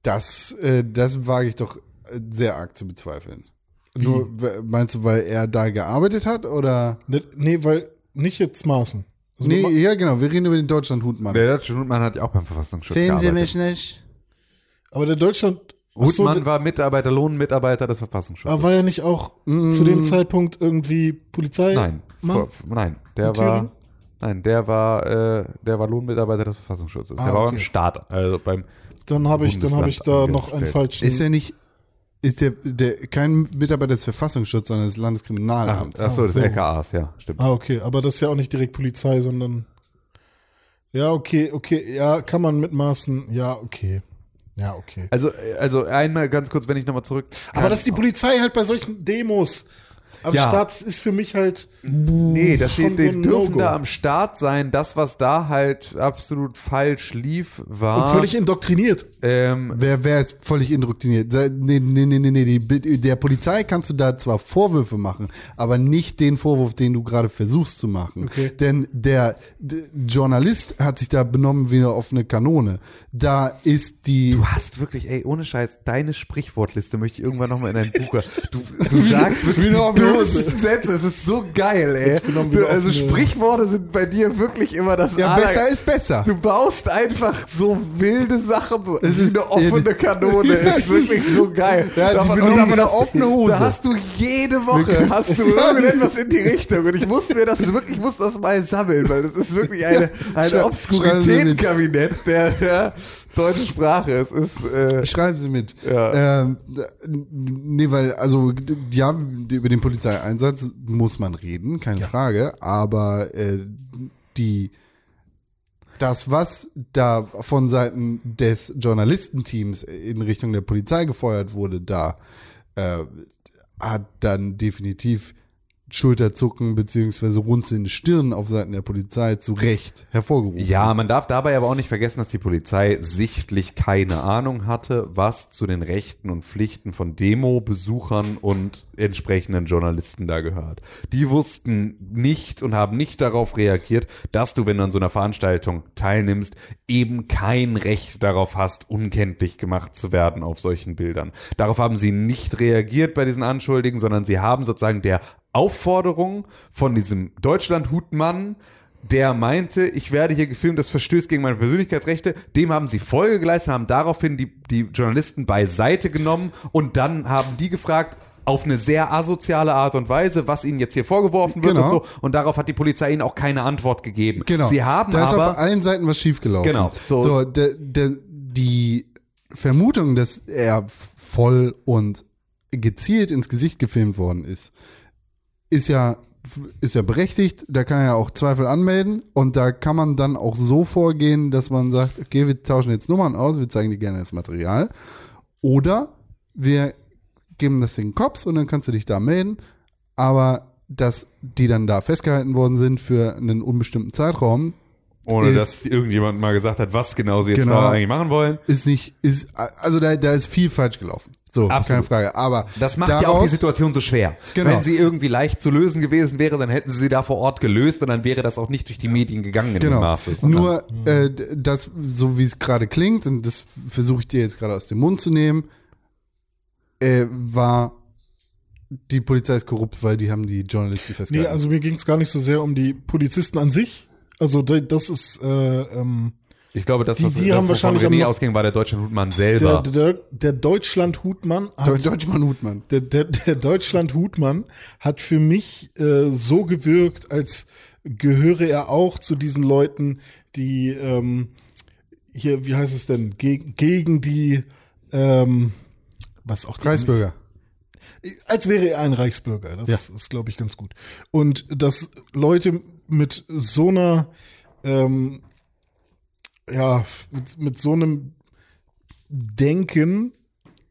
Das, äh, das wage ich doch äh, sehr arg zu bezweifeln. Nur, w- meinst du, weil er da gearbeitet hat oder? Ne- Nee, weil nicht jetzt Maßen. Also Nee, ja genau, wir reden über den Deutschland-Hutmann. Der deutsche Hutmann hat ja auch beim Verfassungsschutz Sehen Sie gearbeitet. mich nicht? aber der Deutschland ach so, Hutmann der- war Mitarbeiter, Lohnmitarbeiter des Verfassungsschutzes. aber war ja nicht auch zu dem Zeitpunkt irgendwie Polizei? nein, Mann? vor, nein, der In war, Thüringen? nein, der war, äh, der war Lohnmitarbeiter des Verfassungsschutzes. der war okay. beim Staat, also beim Dann habe ich, dann habe ich da Bundesland noch einen angestellt. falschen. Ist er nicht, ist der, der kein Mitarbeiter des Verfassungsschutzes, sondern des Ach, Landeskriminalamts? ach so, des so. LKAs, ja, stimmt. Ah, okay, aber das ist ja auch nicht direkt Polizei, sondern. Ja, okay, okay, ja, kann man mitmaßen. Ja, okay. Ja, okay. Also, also einmal ganz kurz, wenn ich nochmal zurück. Aber das ist die Polizei halt bei solchen Demos. Am Ja. Start ist für mich halt. Nee, das schon steht, die so dürfen da am Start sein. Das, was da halt absolut falsch lief, war. Und völlig indoktriniert. ähm, Wer, wer ist völlig indoktriniert? Nee, nee, nee, nee, nee. Die, der Polizei kannst du da zwar Vorwürfe machen, aber nicht den Vorwurf, den du gerade versuchst zu machen. Okay. Denn der, d- Journalist hat sich da benommen wie eine offene Kanone. Da ist die. Du hast wirklich, ey, ohne Scheiß, deine Sprichwortliste möchte ich irgendwann nochmal in dein Buch. Du, du sagst wirklich eine dümmsten Sätze. Es ist so geil, ey. eine also Sprichworte sind bei dir wirklich immer das Ja, aller- besser ist besser. Du baust einfach so wilde Sachen, Es ist- eine offene Kanone. Ja, ist wirklich so geil. Ja, Davon- benommen und eine offene Hose. Da hast du jede Woche, hast du irgendetwas in die Richtung. Und ich muss mir das wirklich, ich muss das mal sammeln, weil das ist wirklich eine, ein Schrei- Obskuritätenkabinett der, der deutschen Sprache. Es ist, äh, Schreiben Sie mit. Ja. Ähm, nee, weil, also, ja, über den Polizeieinsatz muss man reden, keine Frage, aber äh, die das, was da von Seiten des Journalistenteams in Richtung der Polizei gefeuert wurde, da äh, hat dann definitiv Schulterzucken beziehungsweise runzelnde Stirn auf Seiten der Polizei zu Recht hervorgerufen. Ja, man darf dabei aber auch nicht vergessen, dass die Polizei sichtlich keine Ahnung hatte, was zu den Rechten und Pflichten von Demo-Besuchern und entsprechenden Journalisten da gehört. Die wussten nicht und haben nicht darauf reagiert, dass du, wenn du an so einer Veranstaltung teilnimmst, eben kein Recht darauf hast, unkenntlich gemacht zu werden auf solchen Bildern. Darauf haben sie nicht reagiert bei diesen Anschuldigungen, sondern sie haben sozusagen der Aufforderung von diesem Deutschland-Hutmann, der meinte, ich werde hier gefilmt, das verstößt gegen meine Persönlichkeitsrechte. Dem haben sie Folge geleistet, haben daraufhin die, die Journalisten beiseite genommen und dann haben die gefragt, auf eine sehr asoziale Art und Weise, was ihnen jetzt hier vorgeworfen wird Genau. und so. Und darauf hat die Polizei ihnen auch keine Antwort gegeben. Genau. Sie haben da ist aber auf allen Seiten was schiefgelaufen. Genau. So. So, der, der, die Vermutung, dass er voll und gezielt ins Gesicht gefilmt worden ist, ist ja ist ja berechtigt, da kann er ja auch Zweifel anmelden und da kann man dann auch so vorgehen, dass man sagt, okay, wir tauschen jetzt Nummern aus, wir zeigen dir gerne das Material oder wir geben das den Cops und dann kannst du dich da melden, aber dass die dann da festgehalten worden sind für einen unbestimmten Zeitraum, ohne ist- dass irgendjemand mal gesagt hat, was genau sie jetzt Genau. da eigentlich machen wollen. ist nicht, ist, also da, da ist viel falsch gelaufen. So, Absolut. keine Frage. Aber Das macht ja auch die Situation so schwer. Genau. Wenn sie irgendwie leicht zu lösen gewesen wäre, dann hätten sie sie da vor Ort gelöst und dann wäre das auch nicht durch die Medien gegangen in dem Genau. Maße. sondern- Nur äh, das, so wie es gerade klingt, und das versuche ich dir jetzt gerade aus dem Mund zu nehmen, äh, war die Polizei ist korrupt, weil die haben die Journalisten Nee, festgehalten. also mir ging es gar nicht so sehr um die Polizisten an sich. Also da- das ist äh, ähm, Ich glaube, das, Die- was die haben wahrscheinlich René am ausging, war der deutsche Hutmann der, selber. der, der Deutschland-Hutmann Deu- hat, Deutschmann Hutmann. der, der, der Deutschland-Hutmann hat für mich äh, so gewirkt, als gehöre er auch zu diesen Leuten, die ähm, hier, wie heißt es denn, gegen, gegen die ähm, was auch Reichsbürger. als wäre er ein Reichsbürger. Das Ja. ist, glaube ich, ganz gut. Und dass Leute mit so einer, ähm, ja, mit, mit so einem Denken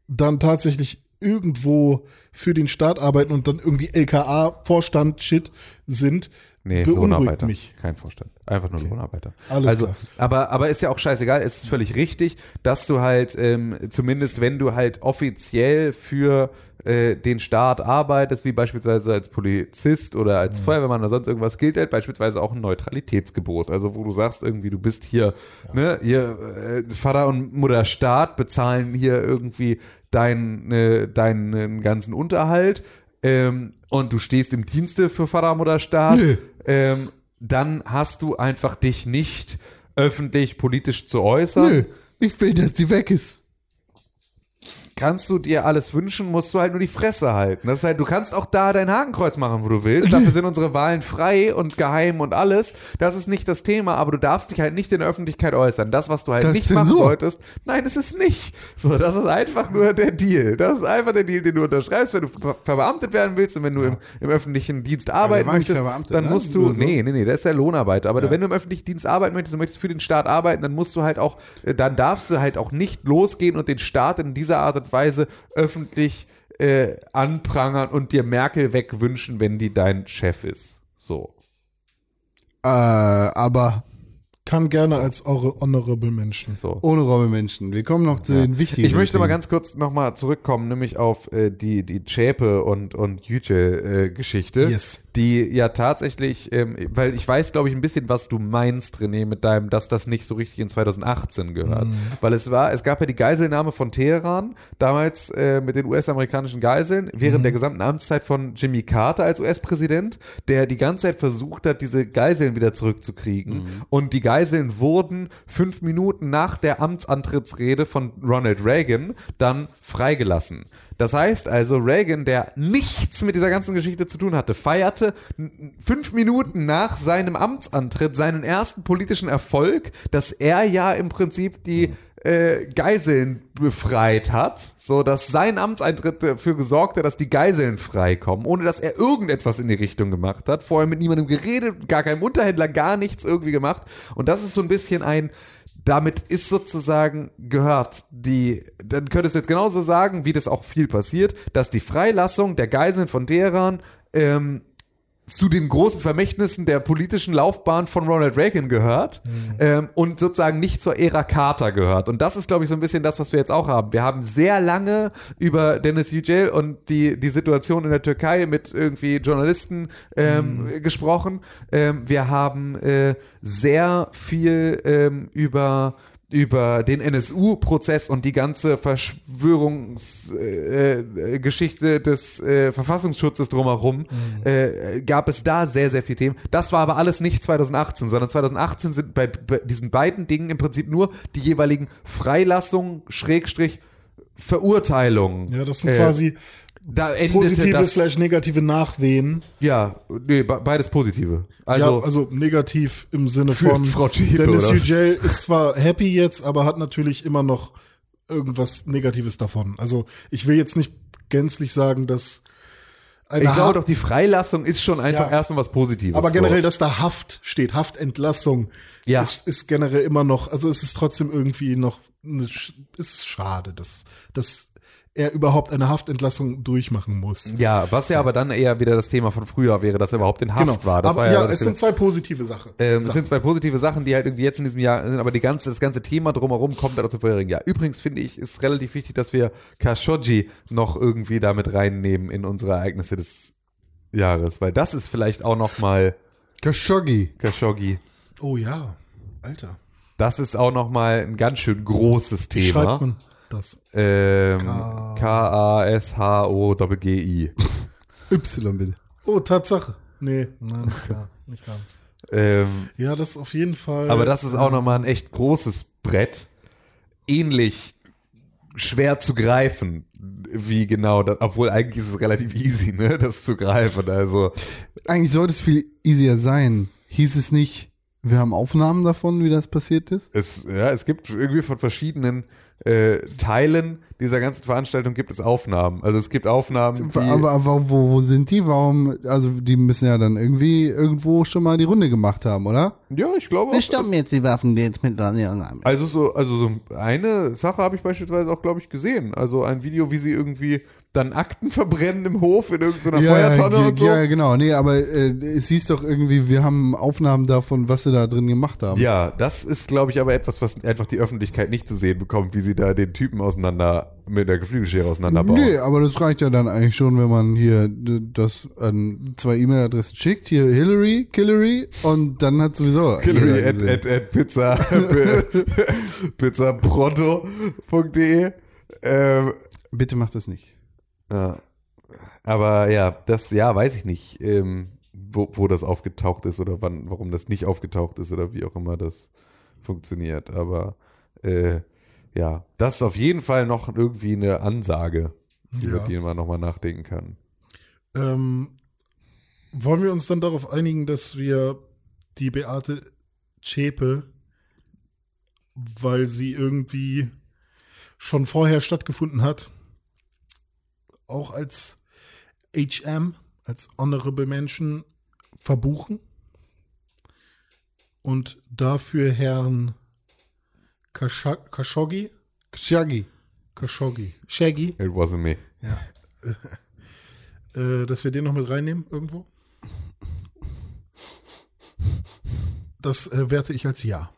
dann tatsächlich irgendwo für den Staat arbeiten und dann irgendwie LKA-Vorstand-Shit sind, Nee, beunruhigt Lohnarbeiter. mich. Kein Vorstand. Einfach nur Lohnarbeiter. Alles also, klar. aber, aber ist ja auch scheißegal. Es ist völlig richtig, dass du halt, ähm, zumindest wenn du halt offiziell für äh, den Staat arbeitest, wie beispielsweise als Polizist oder als Feuerwehrmann oder sonst irgendwas, gilt halt beispielsweise auch ein Neutralitätsgebot. Also wo du sagst irgendwie, du bist hier, ne, hier äh, Vater und Mutter Staat bezahlen hier irgendwie deinen äh, deinen ganzen Unterhalt ähm, und du stehst im Dienste für Vater, Mutter, Staat, Nö. ähm, dann hast du einfach dich nicht öffentlich politisch zu äußern. Nö, ich will, dass die weg ist. Kannst du dir alles wünschen, musst du halt nur die Fresse halten. Das ist halt, du kannst auch da dein Hakenkreuz machen, wo du willst. Dafür sind unsere Wahlen frei und geheim und alles. Das ist nicht das Thema, aber du darfst dich halt nicht in der Öffentlichkeit äußern. Das, was du halt Das nicht machen Zensur. solltest, nein, es ist nicht. So, das ist einfach nur der Deal. Das ist einfach der Deal, den du unterschreibst, wenn du ver verbeamtet werden willst und wenn du im, im öffentlichen Dienst arbeiten nicht möchtest, verbeamtet, dann ne? musst du, so. nee, nee, nee, der ist ja Lohnarbeiter. Aber wenn du im öffentlichen Dienst arbeiten möchtest und möchtest für den Staat arbeiten, dann musst du halt auch, äh, dann darfst du halt auch nicht losgehen und den Staat in dieser Art und Weise öffentlich äh, anprangern und dir Merkel wegwünschen, wenn die dein Chef ist. So. Äh, aber Kann gerne als eure honorable Menschen. So. ohne Robbenmenschen. Wir kommen noch zu den wichtigen Ich möchte mal Dingen. ganz kurz nochmal zurückkommen, nämlich auf äh, die, die Zschäpe und, und Jüte-Geschichte, Yes. Die ja tatsächlich, ähm, weil ich weiß, glaube ich, ein bisschen, was du meinst, René, mit deinem, dass das nicht so richtig in 2018 gehört. Weil es war, es gab ja die Geiselnahme von Teheran, damals äh, mit den US-amerikanischen Geiseln, während der gesamten Amtszeit von Jimmy Carter als US-Präsident, der die ganze Zeit versucht hat, diese Geiseln wieder zurückzukriegen. Und die Geiseln wurden fünf Minuten nach der Amtsantrittsrede von Ronald Reagan dann freigelassen. Das heißt also, Reagan, der nichts mit dieser ganzen Geschichte zu tun hatte, feierte fünf Minuten nach seinem Amtsantritt seinen ersten politischen Erfolg, dass er ja im Prinzip die äh, Geiseln befreit hat, so dass sein Amtseintritt dafür gesorgt hat, dass die Geiseln freikommen, ohne dass er irgendetwas in die Richtung gemacht hat, vorher mit niemandem geredet, gar keinem Unterhändler, gar nichts irgendwie gemacht. Und das ist so ein bisschen ein damit ist sozusagen gehört die, dann könntest du jetzt genauso sagen, wie das auch viel passiert, dass die Freilassung der Geiseln von Teheran ähm, zu den großen Vermächtnissen der politischen Laufbahn von Ronald Reagan gehört ähm, und sozusagen nicht zur Ära Carter gehört. Und das ist, glaube ich, so ein bisschen das, was wir jetzt auch haben. Wir haben sehr lange über Dennis Yücel und die, die Situation in der Türkei mit irgendwie Journalisten ähm, gesprochen. Ähm, wir haben äh, sehr viel ähm, über über den NSU-Prozess und die ganze Verschwörungsgeschichte äh, Geschichte des äh, Verfassungsschutzes drumherum äh, gab es da sehr, sehr viel Themen. Das war aber alles nicht 2018, sondern 2018 sind bei, bei diesen beiden Dingen im Prinzip nur die jeweiligen Freilassungen, Schrägstrich, Verurteilungen. Ja, das sind Äh, quasi da positive das, slash negative Nachwehen. Ja, nee, be- beides positive. Also, ja, also negativ im Sinne von Frau Zschäpe, Dennis? Yücel ist zwar happy jetzt, aber hat natürlich immer noch irgendwas Negatives davon. Also ich will jetzt nicht gänzlich sagen, dass eine ich glaube doch, die Freilassung ist schon einfach Ja. erstmal was Positives. aber generell, so. dass da Haft steht, Haftentlassung, Ja. ist, ist generell immer noch, also es ist trotzdem irgendwie noch, eine, ist schade, dass, dass er überhaupt eine Haftentlassung durchmachen muss. Ja, was ja aber dann eher wieder das Thema von früher wäre, dass er überhaupt in Haft war. Das aber war ja, das es sind zwei positive Sachen. Ähm, es sind zwei positive Sachen, die halt irgendwie jetzt in diesem Jahr sind, aber die ganze, das ganze Thema drumherum kommt halt aus dem vorherigen Jahr. Übrigens finde ich, ist relativ wichtig, dass wir Khashoggi noch irgendwie damit reinnehmen in unsere Ereignisse des Jahres, weil das ist vielleicht auch noch mal Khashoggi. Khashoggi. Oh ja, Alter. Das ist auch noch mal ein ganz schön großes Wie schreibt Thema. man das? Ähm, K-A-S-H-O-G-I. Y bitte. Oh, Tatsache. Nee, nein, nicht, klar, nicht ganz. ähm, Ja, das ist auf jeden Fall. Aber das ist auch nochmal ein echt großes Brett. Ähnlich schwer zu greifen, wie genau das, obwohl eigentlich ist es relativ easy, ne, das zu greifen. Also, Eigentlich sollte es viel easier sein. Hieß es nicht, wir haben Aufnahmen davon, wie das passiert ist? es, ja, es gibt irgendwie von verschiedenen äh, Teilen dieser ganzen Veranstaltung gibt es Aufnahmen. Also es gibt Aufnahmen, die, Aber, aber wo, wo sind die? Warum? Also die müssen ja dann irgendwie irgendwo schon mal die Runde gemacht haben, oder? ja, ich glaube auch, jetzt die Waffen, die jetzt mit Daniel Also so, also so eine Sache habe ich beispielsweise auch, glaube ich, gesehen. Also ein Video, wie sie irgendwie dann Akten verbrennen im Hof in irgendeiner Ja, Feuertonne ja, und so. ja, genau. Nee, aber äh, es hieß doch irgendwie, wir haben Aufnahmen davon, was sie da drin gemacht haben. Ja, das ist, glaube ich, aber etwas, was einfach die Öffentlichkeit nicht zu sehen bekommt, wie sie da den Typen auseinander mit der Geflügelschere auseinanderbauen. Nee, aber das reicht ja dann eigentlich schon, wenn man hier das an zwei E-Mail-Adressen schickt. Hier Hillary, Killary und dann hat sowieso Hillary at, at, at pizza, pizzapronto.de. Ähm, Bitte mach das nicht. Ja. Aber ja, das, ja, weiß ich nicht, ähm, wo, wo das aufgetaucht ist oder wann, warum das nicht aufgetaucht ist oder wie auch immer das funktioniert. Aber äh, ja, das ist auf jeden Fall noch irgendwie eine Ansage, über Ja. die man nochmal nachdenken kann. Ähm, wollen wir uns dann darauf einigen, dass wir die Beate Zschäpe, weil sie irgendwie schon vorher stattgefunden hat, auch als HM, als Honorable Menschen verbuchen und dafür Herrn Khashoggi, Shaggy. Khashoggi, Shaggy, It wasn't me. äh, dass wir den noch mit reinnehmen irgendwo? Das äh, werte ich als Ja.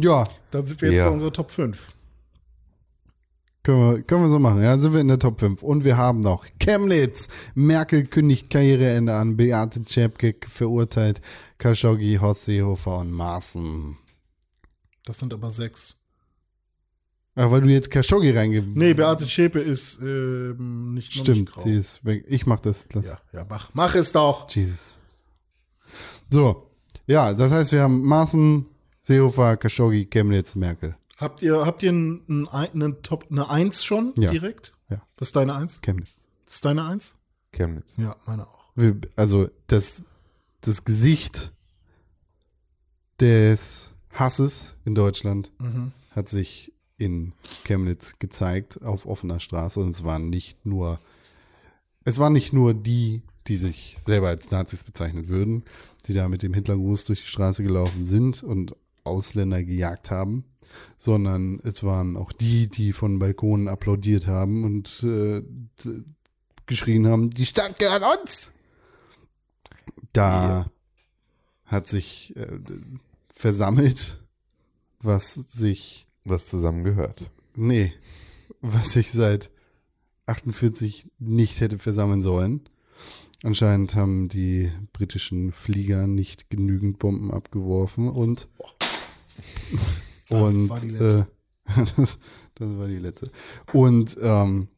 Ja, Dann sind wir jetzt Ja. bei unserer Top 5. können wir, können wir so machen. Ja, sind wir in der Top 5. Und wir haben noch Chemnitz. Merkel kündigt Karriereende an. Beate Zschäpke verurteilt. Khashoggi, Horst Seehofer und Maaßen. Das sind aber sechs. Ja, weil du jetzt Khashoggi reingibst. Nee, Beate Zschäpe ist ähm, nicht Stimmt, nicht sie ist weg. Ich mach das. das. Ja, ja, mach, mach es doch. Jesus. So, ja, das heißt, wir haben Maaßen, Seehofer, Khashoggi, Chemnitz, Merkel. Habt ihr, habt ihr einen, einen Top, eine Eins schon Ja. direkt? Ja. Das ist deine Eins? Chemnitz. Das ist deine Eins? Chemnitz. Ja, meine auch. Wir, also das, das Gesicht des Hasses in Deutschland hat sich in Chemnitz gezeigt auf offener Straße und es waren nicht nur es waren nicht nur die, die sich selber als Nazis bezeichnen würden, die da mit dem Hitlergruß durch die Straße gelaufen sind und Ausländer gejagt haben, sondern es waren auch die, die von Balkonen applaudiert haben und äh, geschrien haben, die Stadt gehört uns. Da hat sich äh, versammelt, was sich, Was zusammengehört. nee, was sich seit 48 nicht hätte versammeln sollen. Anscheinend haben die britischen Flieger nicht genügend Bomben abgeworfen und und war die letzte. Äh, das, das war die letzte. Und ähm,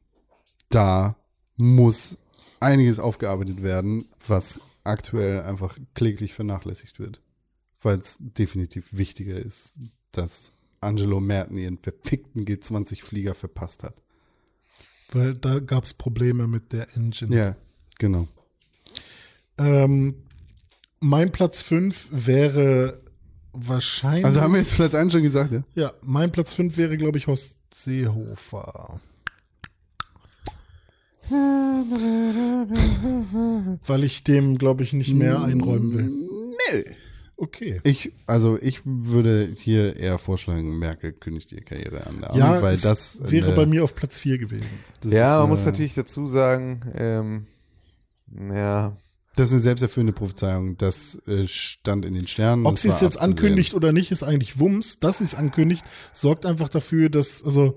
da muss einiges aufgearbeitet werden, was aktuell einfach kläglich vernachlässigt wird. Weil es definitiv wichtiger ist, dass Angelo Merten ihren verfickten G20-Flieger verpasst hat. Weil da gab es Probleme mit der Engine. Ja, genau. Ähm, mein Platz 5 wäre wahrscheinlich. Also haben wir jetzt Platz 1 schon gesagt, ja? Ja, mein Platz 5 wäre, glaube ich, Horst Seehofer. Weil ich dem, glaube ich, nicht mehr einräumen will. Nee. Okay. Ich, also ich würde hier eher vorschlagen, Merkel kündigt ihre Karriere an. Ja, weil es das wäre eine- bei mir auf Platz 4 gewesen. das ja, ist man muss natürlich dazu sagen, ähm, ja, Das ist eine selbsterfüllende Prophezeiung. Das äh, stand in den Sternen. Ob sie es jetzt abzusehen. ankündigt oder nicht, ist eigentlich Wumms. Dass sie es ankündigt, sorgt einfach dafür, dass, also,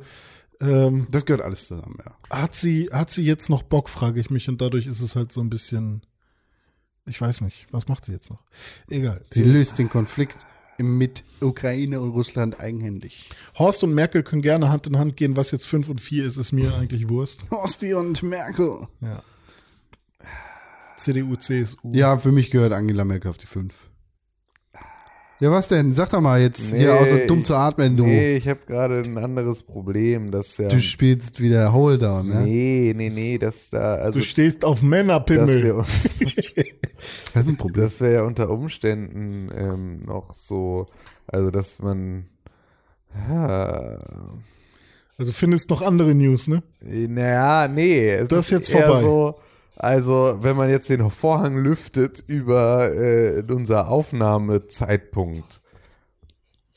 ähm, Das gehört alles zusammen, ja. hat sie, hat sie jetzt noch Bock, frage ich mich. Und dadurch ist es halt so ein bisschen, ich weiß nicht, was macht sie jetzt noch? Egal. Sie löst den Konflikt mit Ukraine und Russland eigenhändig. Horst und Merkel können gerne Hand in Hand gehen. Was jetzt 5 und 4 ist, ist mir eigentlich Wurst. Horsti und Merkel. Ja. CDU, CSU. Ja, für mich gehört Angela Merkel auf die 5. Ja, was denn? Sag doch mal jetzt hier Nee, außer dumm zu atmen, du. nee, ich habe gerade ein anderes Problem, dass ja, Du spielst wieder Holdown, ne? nee, nee, nee, dass da, also, Du stehst auf dass Männerpimmel. wir, uns- Das ist ein Problem. das wäre ja unter Umständen ähm, noch so, also dass man, ja, Also findest noch andere News, ne? naja, nee, es Das ist jetzt eher vorbei. So, also wenn man jetzt den Vorhang lüftet über äh, unser Aufnahmezeitpunkt,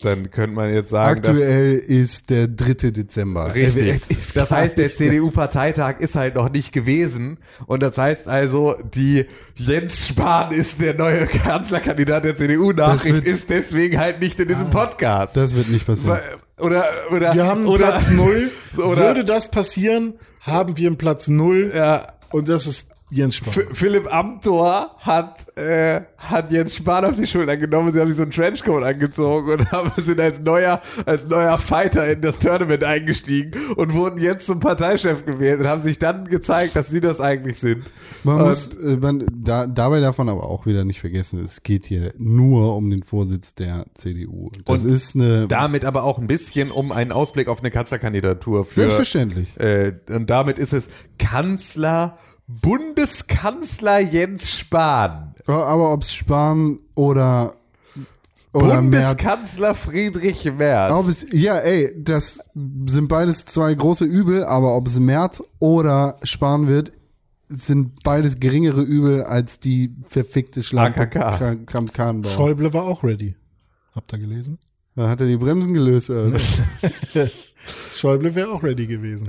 dann könnte man jetzt sagen, dass Aktuell ist der 3. Dezember. Richtig. Das heißt, der. CDU-Parteitag ist halt noch nicht gewesen. Und das heißt also, die Jens Spahn ist der neue Kanzlerkandidat der CDU-Nachricht, ist deswegen halt nicht in diesem Podcast. Das wird nicht passieren. oder, oder, Wir haben oder, Platz null. Oder, Würde das passieren, haben wir einen Platz null. ja, Und das ist Jens Spahn. F- Philipp Amthor hat, äh, hat Jens Spahn auf die Schulter genommen. Sie haben sich so einen Trenchcoat angezogen und haben, sind als neuer, als neuer Fighter in das Tournament eingestiegen und wurden jetzt zum Parteichef gewählt und haben sich dann gezeigt, dass sie das eigentlich sind. Man Und- muss, äh, man, da, dabei darf man aber auch wieder nicht vergessen, es geht hier nur um den Vorsitz der CDU. Das Und ist eine, damit aber auch ein bisschen um einen Ausblick auf eine Kanzlerkandidatur für. selbstverständlich. Äh, und damit ist es Kanzler, Bundeskanzler Jens Spahn. Aber ob es Spahn oder, oder Merz, Bundeskanzler Friedrich Merz. ob es, ja, ey, das sind beides zwei große Übel, aber ob es Merz oder Spahn wird, sind beides geringere Übel als die verfickte Schlampe AKK. Schäuble war auch ready. Habt ihr gelesen? Da hat er die Bremsen gelöst. Alter. Schäuble wäre auch ready gewesen.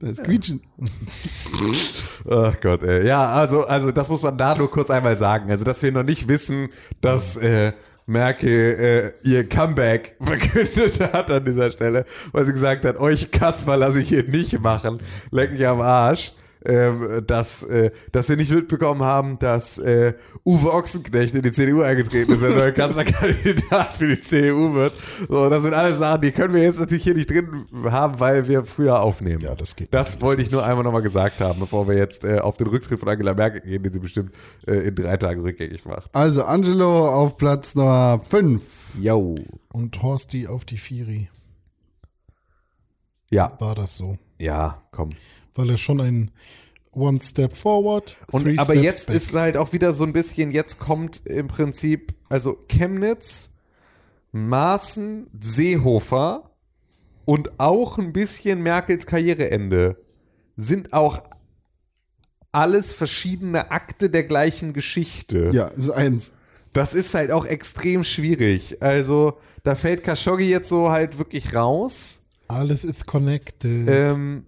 Das Quietschen. Ach Gott, ey. Ja, also, also das muss man da nur kurz einmal sagen. Also, dass wir noch nicht wissen, dass äh, Merkel äh, ihr Comeback verkündet hat an dieser Stelle, weil sie gesagt hat, euch Kasper lasse ich hier nicht machen. Leck mich am Arsch. Ähm, dass, äh, dass wir nicht mitbekommen haben, dass äh, Uwe Ochsenknecht in die CDU eingetreten ist, der neue Kanzlerkandidat für die CDU wird. So, das sind alles Sachen, die können wir jetzt natürlich hier nicht drin haben, weil wir früher aufnehmen. Ja, das geht Das wollte ich nur einmal nochmal gesagt haben, bevor wir jetzt äh, auf den Rücktritt von Angela Merkel gehen, den sie bestimmt äh, in drei Tagen rückgängig macht. Also Angelo auf Platz Nummer 5. Yo. Und Horsti auf die Firi. Ja, War das so? ja, komm. Weil er schon ein One Step Forward. Und aber jetzt back. ist halt auch wieder so ein bisschen, jetzt kommt im Prinzip, also Chemnitz, Maaßen, Seehofer und auch ein bisschen Merkels Karriereende sind auch alles verschiedene Akte der gleichen Geschichte. Ja, ist eins. Das ist halt auch extrem schwierig. Also, da fällt Khashoggi jetzt so halt wirklich raus. Alles ist connected. Ähm,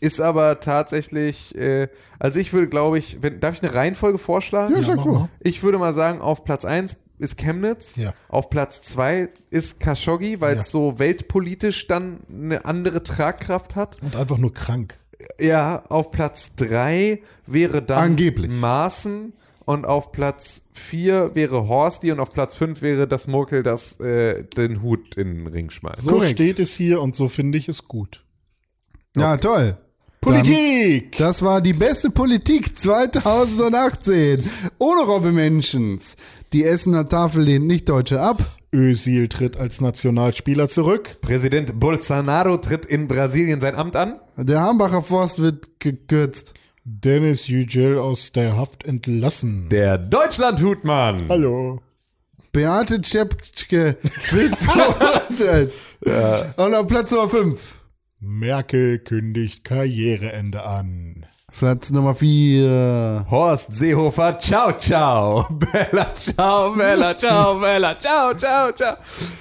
ist aber tatsächlich, äh, also ich würde, glaube ich, wenn, darf ich eine Reihenfolge vorschlagen? Ja, vor. mal. Ich würde mal sagen, auf Platz 1 ist Chemnitz, Ja. auf Platz 2 ist Khashoggi, weil es Ja. so weltpolitisch dann eine andere Tragkraft hat. Und einfach nur krank. Ja, auf Platz 3 wäre dann Angeblich. Maaßen und auf Platz 4 wäre Horsti und auf Platz 5 wäre das Murkel, das äh, den Hut in den Ring schmeißt. So Korrekt. steht es hier und so finde ich es gut. Ja, toll. Politik! Das war die beste Politik 2018. Ohne Robbe Menschens. Die Essener Tafel lehnt nicht Deutsche ab. Özil tritt als Nationalspieler zurück. Präsident Bolsonaro tritt in Brasilien sein Amt an. Der Hambacher Forst wird gekürzt. Dennis Yücel aus der Haft entlassen. Der Deutschlandhutmann. Hallo. Beate Zschäpke wird verurteilt. Und auf Platz Nummer 5. Merkel kündigt Karriereende an. Platz Nummer 4. Horst Seehofer, ciao, ciao. Bella, ciao, Bella, ciao, Bella, ciao, ciao, ciao.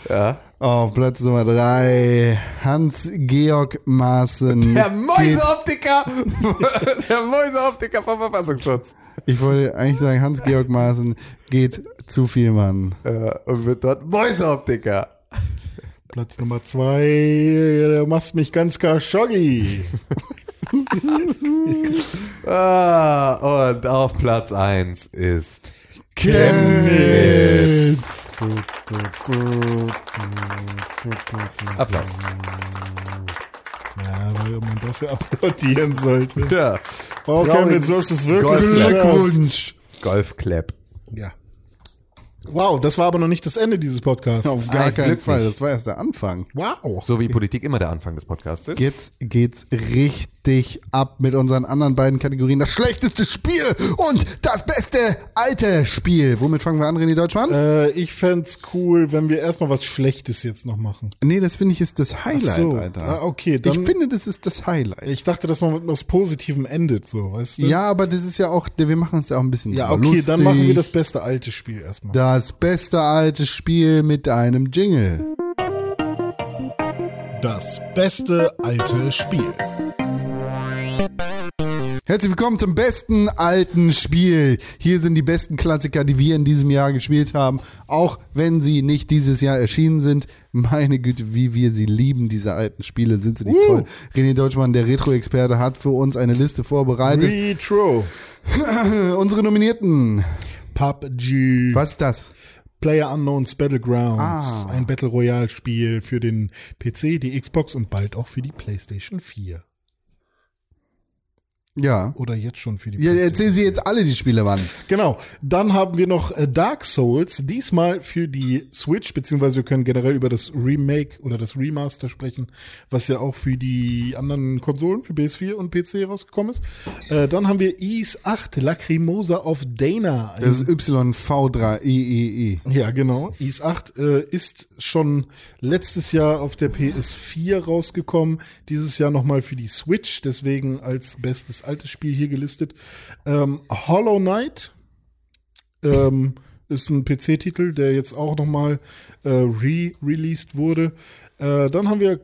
Ja. Auf Platz Nummer 3. Hans-Georg Maaßen. Der Mäuseoptiker. Der Mäuseoptiker vom Verfassungsschutz. Ich wollte eigentlich sagen, Hans-Georg Maaßen geht zu viel Mann. Äh, und wird dort Mäuseoptiker. Platz Nummer zwei, du machst mich ganz Khashoggi. Ah, und auf Platz 1 ist Chemnitz. Applaus. Ja, weil man dafür applaudieren sollte. Ja. Oh, Traurig. Chemnitz, du hast es wirklich Golf- geschafft. Glückwunsch. Golfclap. Ja. Wow, das war aber noch nicht das Ende dieses Podcasts. Auf gar Ein keinen Glück Fall. nicht. Das war erst der Anfang. Wow. So wie Politik immer der Anfang des Podcasts ist. Jetzt geht's richtig richtig ab mit unseren anderen beiden Kategorien. Das schlechteste Spiel und das beste alte Spiel. Womit fangen wir an, René Deutschmann? Äh, ich fänd's cool, wenn wir erstmal was Schlechtes jetzt noch machen. nee, das finde ich ist das Highlight, so. Alter. Ah, okay, dann- ich finde, das ist das Highlight. Ich dachte, dass man mit was Positivem endet, so, weißt du? ja, aber das ist ja auch, wir machen uns ja auch ein bisschen Ja, okay, lustig. dann machen wir das beste alte Spiel erstmal. Das beste alte Spiel mit einem Jingle. Das beste alte Spiel. Herzlich willkommen zum besten alten Spiel. Hier sind die besten Klassiker, die wir in diesem Jahr gespielt haben, auch wenn sie nicht dieses Jahr erschienen sind. Meine Güte, wie wir sie lieben, diese alten Spiele, sind sie nicht toll. René Deutschmann, der Retro-Experte, hat für uns eine Liste vorbereitet. Retro. Unsere Nominierten. PUBG. Was ist das? Player Unknowns Battlegrounds. Ah. Ein Battle Royale Spiel für den PC, die Xbox und bald auch für die PlayStation 4. Ja. Oder jetzt schon für die Ja, erzählen Sie jetzt alle die Spiele, wann. Genau. Dann haben wir noch äh, Dark Souls, diesmal für die Switch, beziehungsweise wir können generell über das Remake oder das Remaster sprechen, was ja auch für die anderen Konsolen, für PS4 und PC rausgekommen ist. Äh, dann haben wir Is 8 Lacrimosa of Dana. Das ist YV3IEI. ja, genau. Is 8 äh, ist schon letztes Jahr auf der PS4 rausgekommen, dieses Jahr nochmal für die Switch, deswegen als bestes altes Spiel hier gelistet. Ähm, Hollow Knight ähm, ist ein PC-Titel, der jetzt auch nochmal äh, re-released wurde. Äh, dann haben wir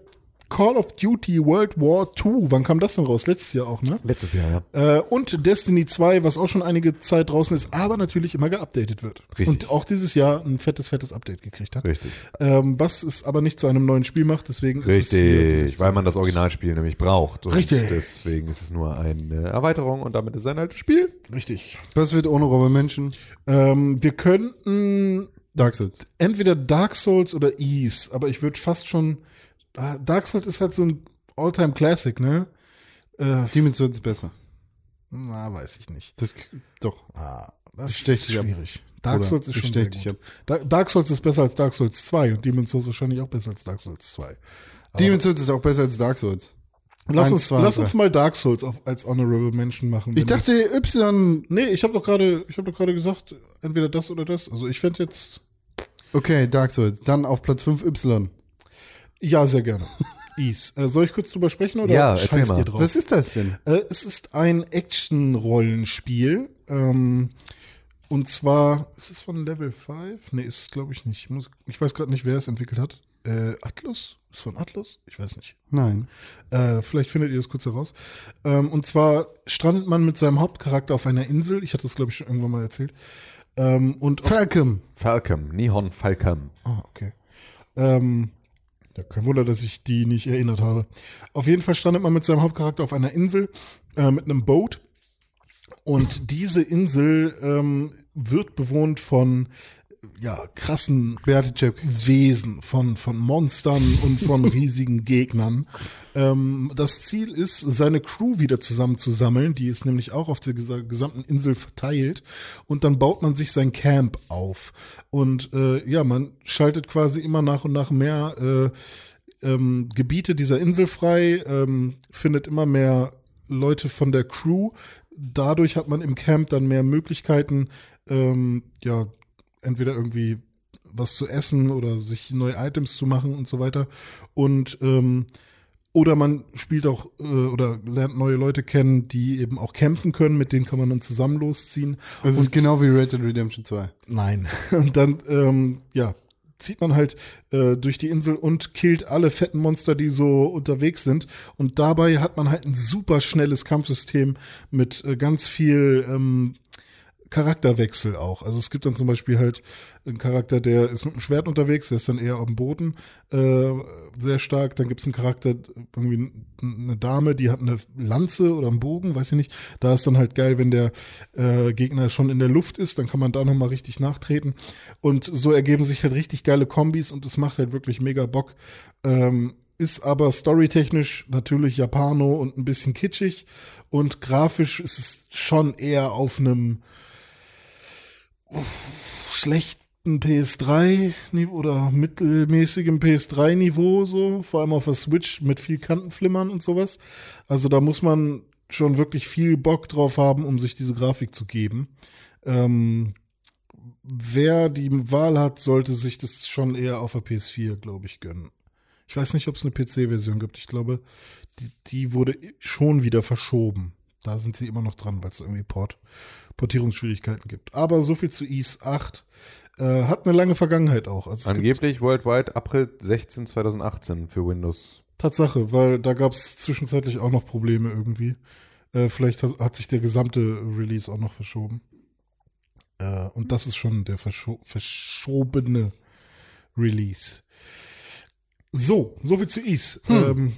Call of Duty World War II. Wann kam das denn raus? Letztes Jahr auch, ne? Letztes Jahr, ja. Äh, und Destiny 2, was auch schon einige Zeit draußen ist, aber natürlich immer geupdatet wird. Richtig. Und auch dieses Jahr ein fettes, fettes Update gekriegt hat. Richtig. Ähm, was es aber nicht zu einem neuen Spiel macht, deswegen ist es Richtig, weil man das Originalspiel nämlich braucht. Und Richtig. Deswegen ist es nur eine Erweiterung und damit ist es ein altes Spiel. Richtig. Was wird ohne Robbenmenschen? Ähm, wir könnten Dark Souls. entweder Dark Souls oder Ease, aber ich würde fast schon. Dark Souls ist halt so ein Alltime Classic, ne? Äh, Demon's Souls ist besser. na, weiß ich nicht. Das, doch. Ah, das ist ab. schwierig. Dark Oder Souls ist schon sehr gut. Dark Souls ist besser als Dark Souls 2 und Demon's Souls wahrscheinlich auch besser als Dark Souls 2. Demon's Souls ist auch besser als Dark Souls. Lass Eins, uns, zwei, lass drei. uns mal Dark Souls auf, als Honorable Mention machen. Ich dachte, Y. nee, ich habe doch gerade, ich habe doch gerade gesagt, entweder das oder das. Also ich fände jetzt, Okay, Dark Souls. Dann auf Platz 5 Y. ja, sehr gerne. Ease. Äh, soll ich kurz drüber sprechen oder Ja, mal. ihr drauf? Was ist das denn? Äh, es ist ein Action-Rollenspiel. Ähm, und zwar, ist es von Level 5? Nee, ist es glaube ich nicht. Ich, muss, ich weiß gerade nicht, wer es entwickelt hat. Äh, Atlus? Ist von Atlus? Ich weiß nicht. Nein. Äh, vielleicht findet ihr das kurz heraus. Ähm, und zwar strandet man mit seinem Hauptcharakter auf einer Insel. Ich hatte das, glaube ich, schon irgendwann mal erzählt. Ähm, und Falcom. Falcom, Nihon Falcom. Ah, okay. Ähm, ja, kein Wunder, dass ich die nicht erinnert habe. Auf jeden Fall strandet man mit seinem Hauptcharakter auf einer Insel äh, mit einem Boot. Und diese Insel ähm, wird bewohnt von ja, krassen. Wesen, von, von Monstern und von riesigen Gegnern. Ähm, das Ziel ist, seine Crew wieder zusammenzusammeln. Die ist nämlich auch auf der gesa- gesamten Insel verteilt. Und dann baut man sich sein Camp auf. Und äh, ja, man schaltet quasi immer nach und nach mehr äh, ähm, Gebiete dieser Insel frei, ähm, findet immer mehr Leute von der Crew. Dadurch hat man im Camp dann mehr Möglichkeiten, ähm, ja, entweder irgendwie was zu essen oder sich neue Items zu machen und so weiter. Und ähm, oder man spielt auch äh, oder lernt neue Leute kennen, die eben auch kämpfen können, mit denen kann man dann zusammen losziehen. Das ist genau wie Red Dead Redemption 2. Nein. Und dann, ähm, ja, zieht man halt äh, durch die Insel und killt alle fetten Monster, die so unterwegs sind. Und dabei hat man halt ein super schnelles Kampfsystem mit äh, ganz viel ähm, Charakterwechsel auch. Also es gibt dann zum Beispiel halt einen Charakter, der ist mit einem Schwert unterwegs, der ist dann eher auf dem Boden äh, sehr stark. Dann gibt es einen Charakter, irgendwie eine Dame, die hat eine Lanze oder einen Bogen, weiß ich nicht. Da ist dann halt geil, wenn der äh, Gegner schon in der Luft ist, dann kann man da nochmal richtig nachtreten. Und so ergeben sich halt richtig geile Kombis und es macht halt wirklich mega Bock. Ähm, ist aber storytechnisch natürlich Japano und ein bisschen kitschig und grafisch ist es schon eher auf einem schlecht ein PS3-Niveau oder mittelmäßigem PS3-Niveau, so, vor allem auf der Switch mit viel Kantenflimmern und sowas. Also da muss man schon wirklich viel Bock drauf haben, um sich diese Grafik zu geben. Ähm, wer die Wahl hat, sollte sich das schon eher auf der PS4, glaube ich, gönnen. Ich weiß nicht, ob es eine PC-Version gibt. Ich glaube, die, die wurde schon wieder verschoben. Da sind sie immer noch dran, weil es irgendwie Port, Portierungsschwierigkeiten gibt. Aber so viel zu Ease 8. Äh, hat eine lange Vergangenheit auch. Also Angeblich worldwide April 16 2018 für Windows. Tatsache, weil da gab es zwischenzeitlich auch noch Probleme irgendwie. Äh, vielleicht hat, hat sich der gesamte Release auch noch verschoben. Äh, und das ist schon der verscho verschobene Release. So, soviel zu Is. Ähm,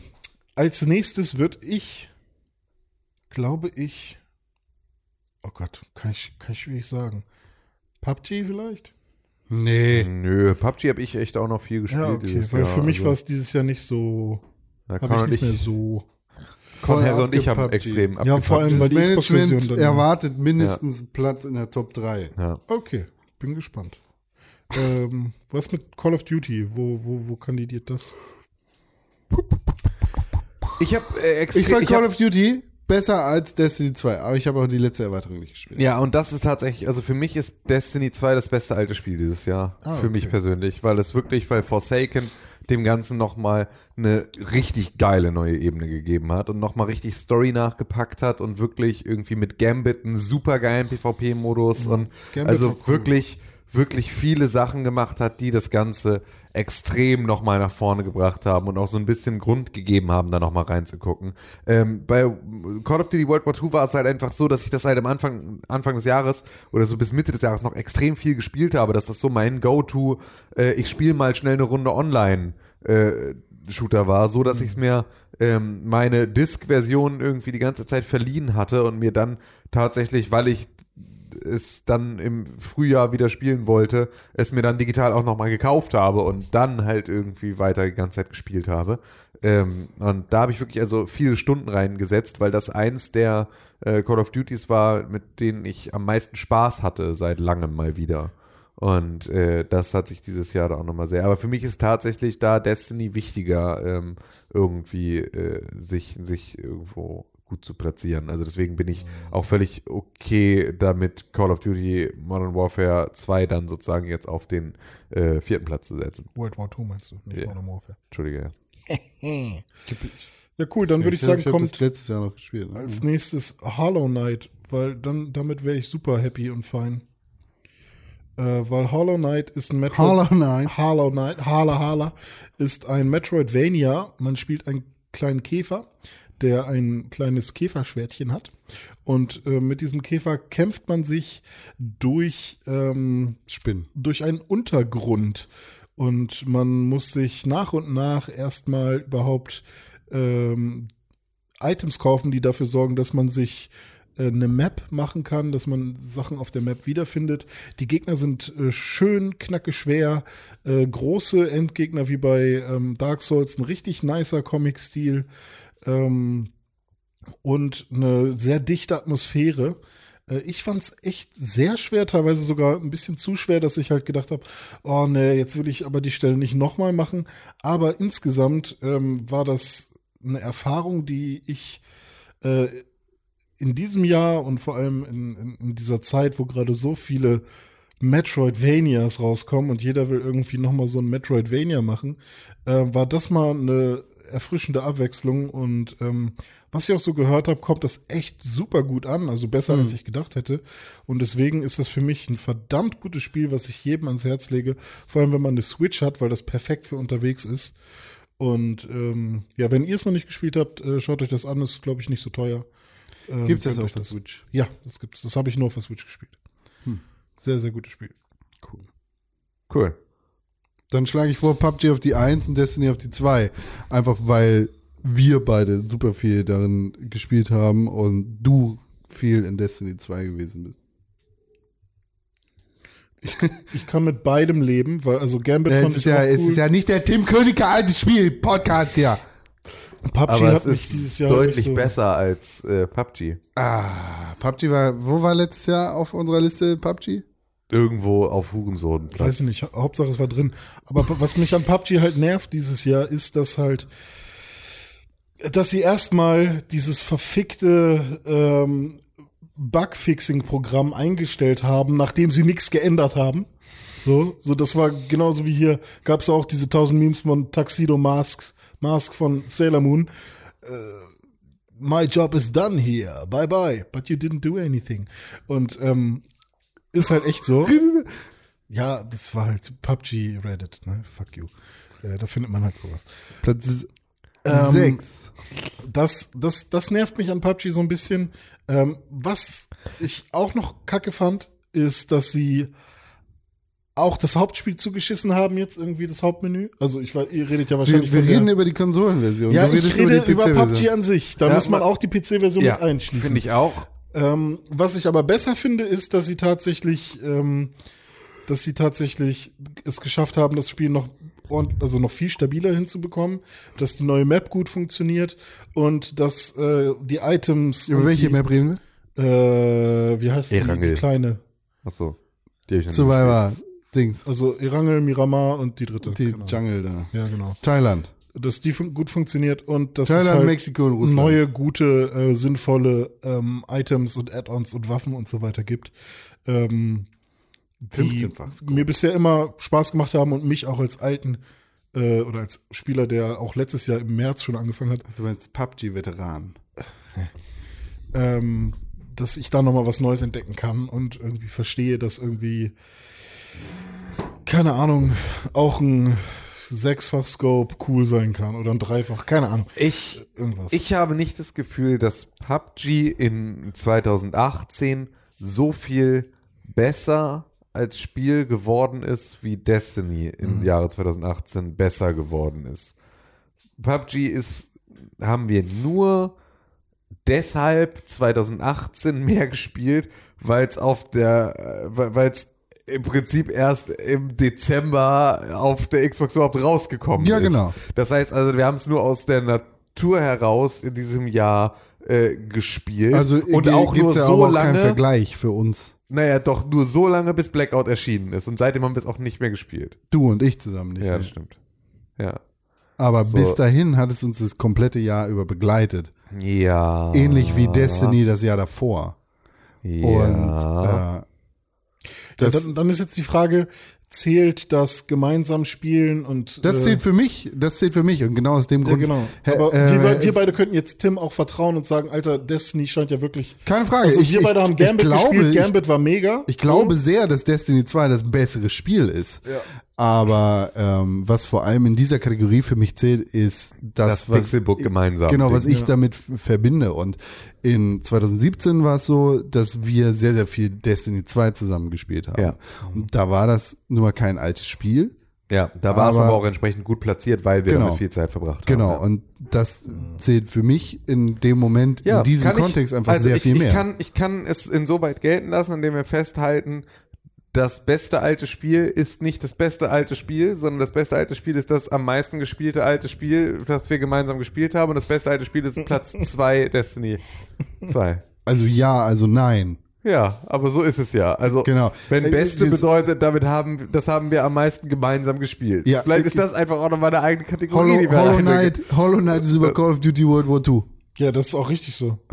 als nächstes wird ich, glaube ich, oh Gott, kann ich, kann ich schwierig sagen. PUBG vielleicht? Nee. Nö, PUBG habe ich echt auch noch viel gespielt Ja, okay. dieses Weil Jahr. für mich also, war es dieses Jahr nicht so, da Con ich nicht ich, mehr so. Con voll Herr und ich haben extrem Ja, vor allem, weil Das die Management dann. erwartet mindestens einen Platz in der Top 3. Ja. Okay, bin gespannt. ähm, was mit Call of Duty? Wo, wo, wo kandidiert das? Ich habe äh, extrem. Ich fand Call hab- of Duty besser als Destiny 2, aber ich habe auch die letzte Erweiterung nicht gespielt. Ja, und das ist tatsächlich, also für mich ist Destiny 2 das beste alte Spiel dieses Jahr. Ah, für mich okay. persönlich, weil es wirklich, weil Forsaken dem Ganzen nochmal eine richtig geile neue Ebene gegeben hat und nochmal richtig Story nachgepackt hat und wirklich irgendwie mit Gambit einen super geilen PvP-Modus und Gambit also cool. Wirklich, viele Sachen gemacht hat, die das Ganze extrem nochmal nach vorne gebracht haben und auch so ein bisschen Grund gegeben haben, da nochmal reinzugucken. Ähm, bei Call of Duty World War II war es halt einfach so, dass ich das halt am Anfang, Anfang des Jahres oder so bis Mitte des Jahres noch extrem viel gespielt habe, dass das so mein Go-To, äh, ich spiele mal schnell eine Runde online äh, Shooter war, so dass ich es mir ähm, meine Disk-Version irgendwie die ganze Zeit verliehen hatte und mir dann tatsächlich, weil ich es dann im Frühjahr wieder spielen wollte, es mir dann digital auch nochmal gekauft habe und dann halt irgendwie weiter die ganze Zeit gespielt habe. Ähm, und da habe ich wirklich also viele Stunden reingesetzt, weil das eins der äh, Call of Duties war, mit denen ich am meisten Spaß hatte seit langem mal wieder. Und äh, das hat sich dieses Jahr da auch nochmal sehr. Aber für mich ist tatsächlich da Destiny wichtiger, ähm, irgendwie äh, sich, sich irgendwo gut zu platzieren. Also deswegen bin ich auch völlig okay damit, Call of Duty Modern Warfare 2 dann sozusagen jetzt auf den äh, vierten Platz zu setzen. World War II meinst du? Nicht Ja. Modern Warfare. Entschuldige. ja. Ja, cool, dann würde ich sagen, ich habe das kommt letztes Jahr noch gespielt. Ne? als nächstes Hollow Knight, weil dann damit wäre ich super happy und fein. Äh, weil Hollow Knight ist ein Metroid. Hollow Knight. Hollow Knight, Hala Hala, ist ein Metroidvania. Man spielt einen kleinen Käfer, der ein kleines Käferschwertchen hat. Und äh, mit diesem Käfer kämpft man sich durch ähm, Spinnen. durch einen Untergrund. Und man muss sich nach und nach erstmal überhaupt ähm, Items kaufen, die dafür sorgen, dass man sich äh, eine Map machen kann, dass man Sachen auf der Map wiederfindet. Die Gegner sind äh, schön, knacke schwer, äh, große Endgegner wie bei ähm, Dark Souls, ein richtig nicer Comic-Stil ähm, und eine sehr dichte Atmosphäre. Äh, Ich fand's echt sehr schwer, teilweise sogar ein bisschen zu schwer, dass ich halt gedacht habe, oh nee, jetzt will ich aber die Stelle nicht nochmal machen. Aber insgesamt ähm, war das eine Erfahrung, die ich äh, in diesem Jahr und vor allem in, in, in dieser Zeit, wo gerade so viele Metroidvanias rauskommen und jeder will irgendwie nochmal so ein Metroidvania machen, äh, war das mal eine erfrischende Abwechslung und ähm, was ich auch so gehört habe, kommt das echt super gut an, also besser als ich gedacht hätte und deswegen ist das für mich ein verdammt gutes Spiel, was ich jedem ans Herz lege, vor allem wenn man eine Switch hat, weil das perfekt für unterwegs ist und ähm, ja, wenn ihr es noch nicht gespielt habt, äh, schaut euch das an, ist glaube ich nicht so teuer. Ähm, Gibt's das auf der Switch? Ja, das gibt's. Das habe ich nur auf der Switch gespielt. Sehr, sehr gutes Spiel. Cool. Cool. Dann schlage ich vor PUBG auf die 1 und Destiny auf die 2. Einfach weil wir beide super viel darin gespielt haben und du viel in Destiny 2 gewesen bist. Ich kann mit beidem leben, weil also Gambit Ja, fand es, ist ja, auch es cool. ist ja nicht der Tim Königer altes Spiel, Podcast, ja. PUBG Aber hat es mich ist dieses Jahr deutlich so, besser als äh, PUBG. Ah, PUBG war, wo war letztes Jahr auf unserer Liste PUBG? Irgendwo auf Hurensohnplatz. Weiß ich nicht, Hauptsache es war drin. Aber was mich an PUBG halt nervt dieses Jahr, ist, dass halt, dass sie erstmal dieses verfickte ähm, Bugfixing-Programm eingestellt haben, nachdem sie nichts geändert haben. So, so das war genauso wie hier, gab es auch diese tausend Memes von Tuxedo Masks, Mask von Sailor Moon. Äh, My job is done here, bye bye, but you didn't do anything. Und ähm, ist halt echt so. Ja, das war halt PUBG Reddit, ne? Fuck you. Äh, da findet man halt sowas. Platz Ähm, 6. Das, das, das nervt mich an PUBG so ein bisschen. Ähm, was ich auch noch kacke fand, ist, dass sie auch das Hauptspiel zugeschissen haben, jetzt irgendwie das Hauptmenü. Also ich war, ihr redet ja Wir, wahrscheinlich wir der- reden über die Konsolenversion. Ja, ich rede über, PC-Version. PUBG an sich. Da Ja, muss man ma- auch die PC-Version ja, mit einschließen. finde ich auch. Ähm, was ich aber besser finde, ist, dass sie tatsächlich, ähm, dass sie tatsächlich es geschafft haben, das Spiel noch ordentlich, also noch viel stabiler hinzubekommen, dass die neue Map gut funktioniert und dass äh, die Items Über und welche die, Map reden wir? Äh, wie heißt die, die Erangel. kleine? Achso. Die hab ich noch nicht Survivor, Dings, Also Erangel, Miramar und die dritte. die genau. Jungle da. Ja, genau. Thailand. Dass die fun gut funktioniert und dass Thailand, es halt Mexiko und Russland. neue, gute, äh, sinnvolle ähm, Items und Add-ons und Waffen und so weiter gibt. Ähm, die 15-fach Scope. mir bisher immer Spaß gemacht haben und mich auch als alten äh, oder als Spieler, der auch letztes Jahr im März schon angefangen hat, Du meinst PUBG-Veteran. ähm, dass ich da nochmal was Neues entdecken kann und irgendwie verstehe, dass irgendwie, keine Ahnung, auch ein Sechsfach-Scope cool sein kann oder ein Dreifach, keine Ahnung. Ich, Irgendwas. ich habe nicht das Gefühl, dass PUBG in 2018 so viel besser als Spiel geworden ist, wie Destiny im Jahre 2018 besser geworden ist. PUBG ist, haben wir nur deshalb 2018 mehr gespielt, weil es auf der, weil es im Prinzip erst im Dezember auf der Xbox überhaupt rausgekommen Ja, ist. genau. Das heißt also, wir haben es nur aus der Natur heraus in diesem Jahr äh, gespielt Also und auch nur ja so auch keinen lange, Vergleich für uns. naja, doch nur so lange, bis Blackout erschienen ist und seitdem haben wir es auch nicht mehr gespielt. Du und ich zusammen nicht. Ja, ne? das stimmt. Ja. Aber So. bis dahin hat es uns das komplette Jahr über begleitet. Ja. Ähnlich wie Destiny das Jahr davor. Ja. Und äh, Ja, das, dann, dann ist jetzt die Frage, zählt das gemeinsam spielen und das äh, zählt für mich, das zählt für mich und genau aus dem ja, Grund. genau. Aber äh, wir, wir beide könnten jetzt Tim auch vertrauen und sagen, Alter, Destiny scheint ja wirklich. Keine Frage. Also ich, wir ich, beide haben ich Gambit glaube, gespielt, ich, Gambit war mega. ich glaube sehr, dass Destiny 2 das bessere Spiel ist. Aber ähm, was vor allem in dieser Kategorie für mich zählt, ist das, Das was Pixelbook gemeinsam. Genau, was ich damit f- verbinde. Und in 2017 war es so, dass wir sehr, sehr viel Destiny 2 zusammen gespielt haben. Ja. Und da war das nun mal kein altes Spiel. Ja, da war es Aber- aber auch entsprechend gut platziert, weil wir Genau. damit viel Zeit verbracht Genau. haben. Und das zählt für mich in dem Moment, in diesem kann ich- Kontext einfach also sehr ich, viel mehr. Ich kann, ich kann es insoweit gelten lassen, indem wir festhalten, das beste alte Spiel ist nicht das beste alte Spiel, sondern das beste alte Spiel ist das am meisten gespielte alte Spiel, das wir gemeinsam gespielt haben. Und das beste alte Spiel ist Platz 2 Destiny 2. also ja, also nein. Ja, aber so ist es ja. Also Genau. wenn Äh, Beste bedeutet, damit haben, das haben wir am meisten gemeinsam gespielt. Ja, Vielleicht äh, ist das einfach auch noch meine eigene Kategorie. Hollow, die wir Hollow. Knight, Hollow Knight ist über Call of Duty World War II. Ja, das ist auch richtig so.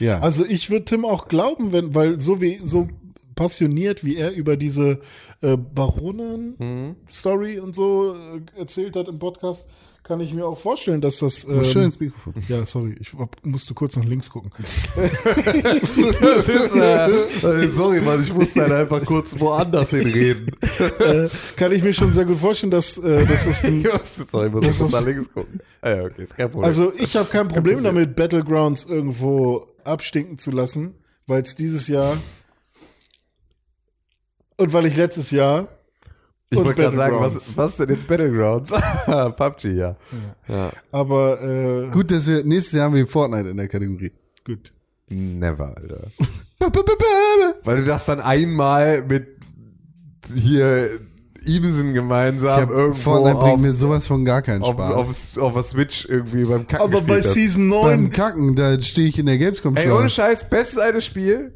Ja. Also ich würde Tim auch glauben, wenn, weil so wie so passioniert, wie er über diese äh, Baronen-Story und so äh, erzählt hat im Podcast, kann ich mir auch vorstellen, dass das. Ähm, Schön ins Mikrofon. Ja, sorry, ich musste kurz nach links gucken. Ist, äh, sorry, Mann, ich muss dann einfach kurz woanders hinreden. äh, kann ich mir schon sehr gut vorstellen, dass, äh, dass es ein sorry, ich muss Das nach links gucken. Ah, ja, okay, ist kein Problem. Also ich habe kein Problem damit, Battlegrounds irgendwo abstinken zu lassen, weil es dieses Jahr und weil ich letztes Jahr ich wollte gerade sagen, was, was denn jetzt Battlegrounds? PUBG, ja. ja. aber äh, Gut, dass wir nächstes Jahr haben wir Fortnite in der Kategorie. gut. Never, Alter. Weil du das dann einmal mit hier Ibsen gemeinsam hab, irgendwo Fortnite auf, bringt mir sowas von gar keinen auf, Spaß. auf, auf der Switch irgendwie beim Kacken Aber bei hast. Season Beim 9 Kacken, da stehe ich in der Gamescom Ey, ohne Scheiß, bestes eine Spiel,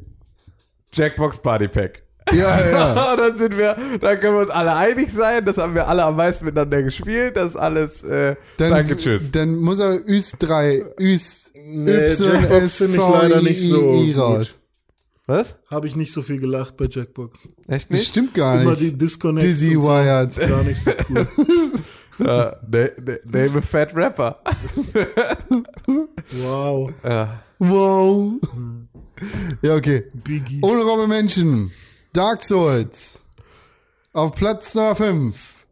Jackbox Party Pack. Ja, ja. Und dann sind wir, dann können wir uns alle einig sein, das haben wir alle am meisten miteinander gespielt, das ist alles, äh, Dann, danke, tschüss. Dann muss er Üs 3, Üs, Nee, Y, Jackbox S, finde ich leider I, nicht so raus. Was? Habe ich nicht so viel gelacht bei Jackbox. Echt Das nicht? stimmt gar Immer nicht. die Disconnects Dizzy und so. Wired. Gar nicht so cool. Ja, na- na- name a fat rapper. Wow. Ja. Wow. Ja, okay. Biggie. Ohne Robbe Menschen. Dark Souls. Auf Platz Nummer 5.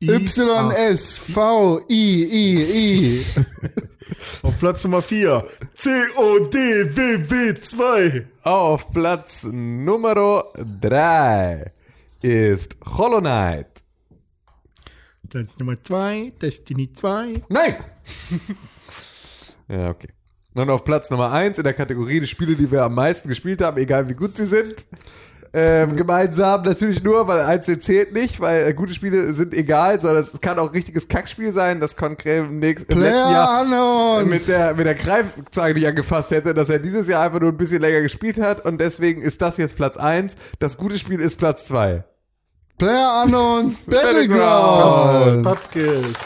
Y, S, V, I, I, I. Auf Platz Nummer 4. CODWW2. Auf Platz Nummer 3 ist Hollow Knight. Platz Nummer 2. Destiny 2. Nein! ja, okay. Und auf Platz Nummer 1 in der Kategorie die Spiele, die wir am meisten gespielt haben, egal wie gut sie sind. Ähm, gemeinsam natürlich nur, weil einzeln zählt nicht, weil äh, gute Spiele sind egal, sondern es kann auch ein richtiges Kackspiel sein, das Konkret im, nächsten, im letzten Jahr mit der, mit der Greifzange nicht angefasst hätte, dass er dieses Jahr einfach nur ein bisschen länger gespielt hat und deswegen ist das jetzt Platz 1. Das gute Spiel ist Platz 2. Player Unknowns Battleground. Battleground.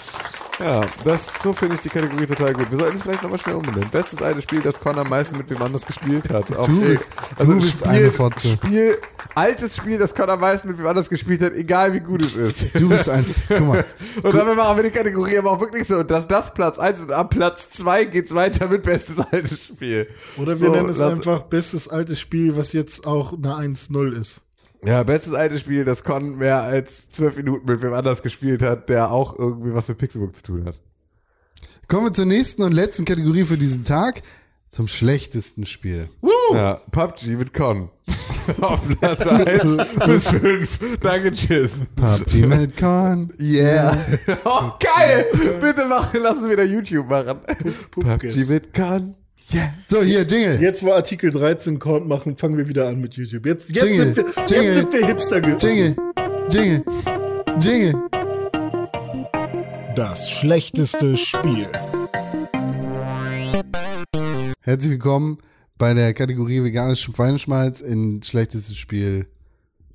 Ja, das, so finde ich die Kategorie total gut. Wir sollten es vielleicht nochmal schnell umbenennen. Bestes alte Spiel, das Con am meisten mit wem anders gespielt hat. Auf Du bist- du bist eine Fotze. Spiel, altes Spiel, das Con am meisten mit wem anders gespielt hat, egal wie gut es ist. Du bist ein, guck mal, Und dann machen wir die Kategorie aber auch wirklich so, dass das Platz 1 und ab Platz 2 geht's weiter mit bestes altes Spiel. Oder wir So, nennen es lass- einfach bestes altes Spiel, was jetzt auch eine 1-0 ist. Ja, bestes altes Spiel, das Con mehr als 12 Minuten mit wem anders gespielt hat, der auch irgendwie was mit Pixelbook zu tun hat. kommen wir zur nächsten und letzten Kategorie für diesen Tag. Zum schlechtesten Spiel. Ja, PUBG mit Con. Auf Platz 1 bis 5. Danke, tschüss. PUBG mit Con. Yeah. oh, geil. Bitte machen, lassen wir da YouTube machen. PUBG mit Con. Yeah. So, hier, Jingle. Jetzt, wo Artikel 13 kommt, machen, fangen wir wieder an mit YouTube. Jetzt, jetzt, Jingle, sind, wir, jetzt Jingle. sind wir Hipster geworden. Jingle. Jingle. Jingle. Das schlechteste Spiel. Herzlich willkommen bei der Kategorie veganes Schweineschmalz in schlechtestes Spiel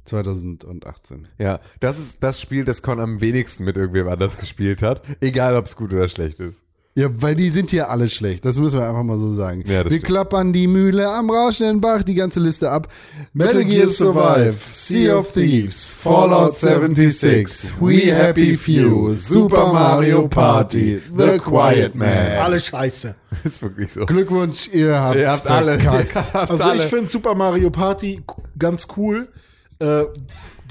2018. Ja, das ist das Spiel, das Con am wenigsten mit irgendwem anders gespielt hat. Egal, ob es gut oder schlecht ist. Ja, weil die sind hier alle schlecht. Das müssen wir einfach mal so sagen. Ja, wir stimmt. klappern die Mühle am rauschenden Bach, die ganze Liste ab. Metal Gear Survive, Sea of Thieves, Fallout 76, We Happy Few, Super Mario Party, The Quiet Man. Alle scheiße. Ist wirklich so. Glückwunsch, ihr habt, Ihr habt alle. Ihr habt Also alle. ich finde Super Mario Party ganz cool. Äh,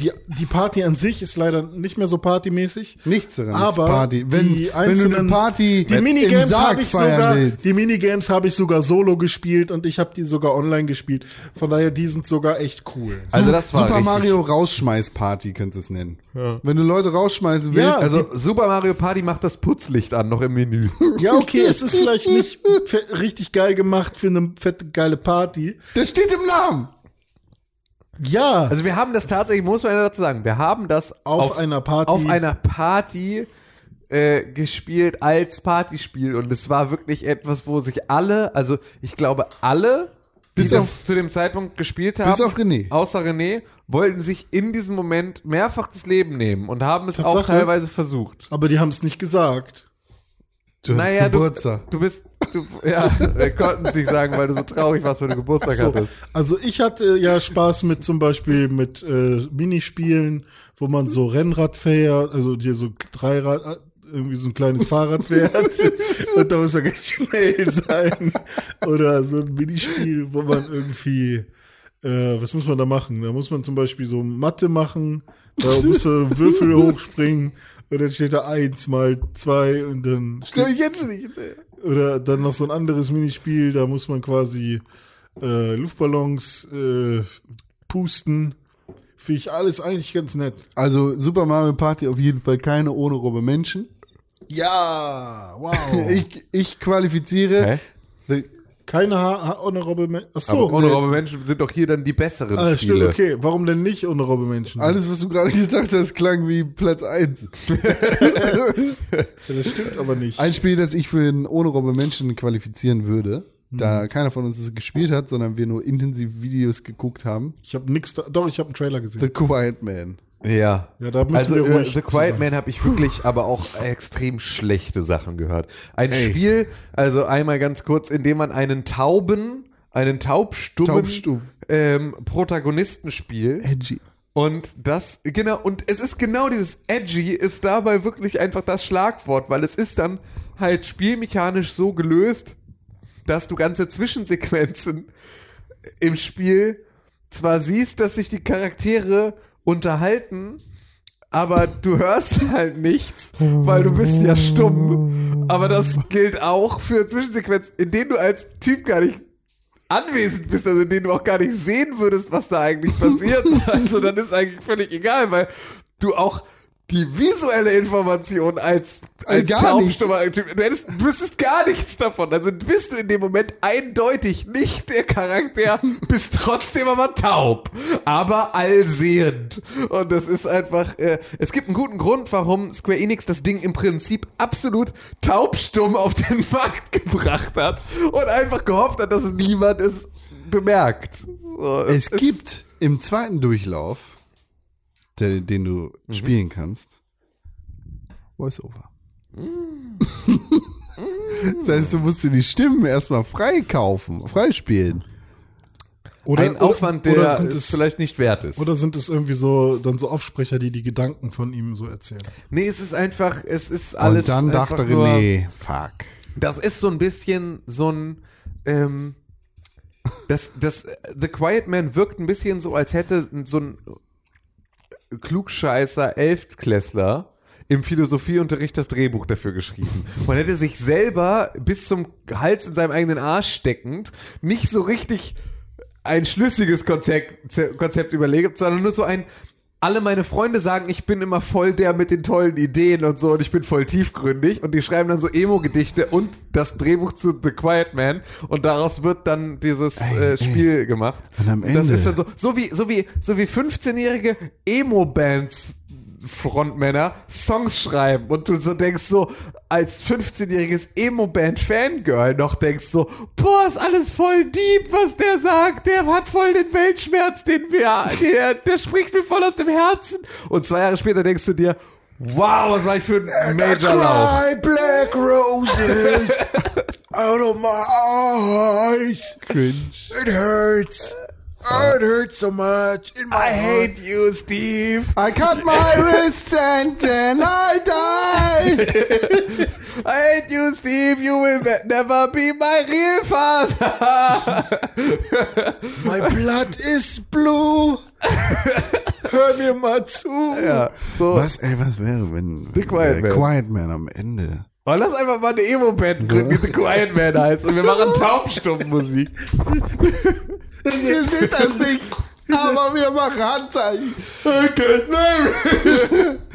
die, die Party an sich ist leider nicht mehr so partymäßig. Nichts daran Aber ist Party. Wenn, die wenn du einzelnen, eine Party die im Minigames habe ich feiern sogar, willst. die Minigames habe ich sogar solo gespielt und ich habe die sogar online gespielt. Von daher, die sind sogar echt cool. Also das war Super richtig. Mario Rausschmeiß-Party könntest du es nennen. Wenn du Leute rausschmeißen willst, Ja, Also Super Mario Party macht das Putzlicht an, noch im Menü. Ja, okay, es ist vielleicht nicht richtig geil gemacht für eine fette, geile Party. das steht im Namen. Ja, Also wir haben das tatsächlich, muss man dazu sagen, wir haben das Auf einer Party. auf einer Party äh, gespielt als Partyspiel und es war wirklich etwas, wo sich alle, also ich glaube alle, die Bis das auf- zu dem Zeitpunkt gespielt haben, auf René. außer René, wollten sich in diesem Moment mehrfach das Leben nehmen und haben es auch Tatsache? teilweise versucht. aber die haben es nicht gesagt. Du hast Naja, du, Geburtstag. du bist, du, ja, wir konnten es nicht sagen, weil du so traurig warst, weil du Geburtstag So, hattest. also ich hatte ja Spaß mit zum Beispiel mit äh, Minispielen, wo man so Rennrad fährt, also dir so Dreirad, äh, irgendwie so ein kleines Fahrrad fährt und da muss man ganz schnell sein. Oder so ein Minispiel, wo man irgendwie, äh, was muss man da machen? Da muss man zum Beispiel so Mathe machen, da muss man Würfel hochspringen und dann steht da eins mal zwei und dann steht, ich jetzt schon nicht. oder dann noch so ein anderes Minispiel, da muss man quasi äh, Luftballons äh, pusten. Finde ich alles eigentlich ganz nett. Also Super Mario Party auf jeden Fall keine ohne Robbe Menschen. Ja, wow. Ich, ich qualifiziere. Hä? Keine ha ha Honorable Menschen. Ach Aber ohne nee. Robbe Menschen sind doch hier dann die besseren Ah, stimmt, Spiele. okay. Warum denn nicht Honorable Menschen? Alles, was du gerade gesagt hast, klang wie Platz 1. Ja, das stimmt aber nicht. Ein Spiel, das ich für den ohne Robbe Menschen qualifizieren würde, da keiner von uns es gespielt hat, sondern wir nur intensiv Videos geguckt haben. Ich habe nichts da, doch, ich habe einen Trailer gesehen. The Quiet Man. Ja. Ja, da müssen also wir äh, ruhig The Quiet. Man habe ich wirklich aber auch extrem schlechte Sachen gehört. Ein Spiel, also einmal ganz kurz, in dem man einen tauben, einen taubstummen Taubstumm. ähm, Protagonisten spielt. Edgy. Und das, genau, und es ist genau dieses Edgy ist dabei wirklich einfach das Schlagwort, weil es ist dann halt spielmechanisch so gelöst, dass du ganze Zwischensequenzen im Spiel zwar siehst, dass sich die Charaktere unterhalten, aber du hörst halt nichts, weil du bist ja stumm. Aber das gilt auch für Zwischensequenzen, in denen du als Typ gar nicht anwesend bist, also in denen du auch gar nicht sehen würdest, was da eigentlich passiert. Also dann ist eigentlich völlig egal, weil du auch die visuelle Information als, als gar taubstummer Typ, du hättest, du wüsstest gar nichts davon. Also bist du in dem Moment eindeutig nicht der Charakter, bist trotzdem aber taub, aber allsehend. Und das ist einfach, äh, es gibt einen guten Grund, warum Square Enix das Ding im Prinzip absolut taubstumm auf den Markt gebracht hat und einfach gehofft hat, dass niemand es bemerkt. So, Es ist- gibt im zweiten Durchlauf, der, den du spielen kannst, Voice-Over. das heißt, du musst dir die Stimmen erstmal freikaufen, freispielen. Oder, ein Aufwand, oder, der oder sind es vielleicht nicht wert ist. oder sind es irgendwie so dann so Aufsprecher, die die Gedanken von ihm so erzählen? nee, es ist einfach, es ist alles. Und dann dachte René, fuck. Das ist so ein bisschen so ein. Ähm, das, das, The Quiet Man wirkt ein bisschen so, als hätte so ein klugscheißer Elftklässler im Philosophieunterricht das Drehbuch dafür geschrieben. Man hätte sich selber bis zum Hals in seinem eigenen Arsch steckend nicht so richtig ein schlüssiges Konzept, Konzept überlegt, sondern nur so ein alle meine Freunde sagen, ich bin immer voll der mit den tollen Ideen und so und ich bin voll tiefgründig und die schreiben dann so Emo-Gedichte und das Drehbuch zu The Quiet Man und daraus wird dann dieses äh, Spiel gemacht. Und am Das Ende- ist dann so, so wie, so wie, so wie 15-jährige Emo-Bands Frontmänner Songs schreiben und du so denkst so, als 15-jähriges Emo-Band-Fangirl noch denkst so, boah, ist alles voll deep, was der sagt, der hat voll den Weltschmerz, den wir, der, der spricht mir voll aus dem Herzen. Und zwei Jahre später denkst du dir, wow, was war ich für ein Major-Lauf. black roses out of my eyes. Cringe. It hurts. Oh, it hurts so much. In my I heart. hate you, Steve. I cut my wrists and then I die. I hate you, Steve. You will never be my real father. My blood is blue. Hör mir mal zu. ja, so. Was, ey, was wäre, wenn The Quiet Man. Quiet Man am Ende Oh, lass einfach mal eine Emo-Band gründen, die The Quiet Man heißt. Und wir machen Taubstummmusik. Wir sind das nicht, aber wir machen Handzeichen.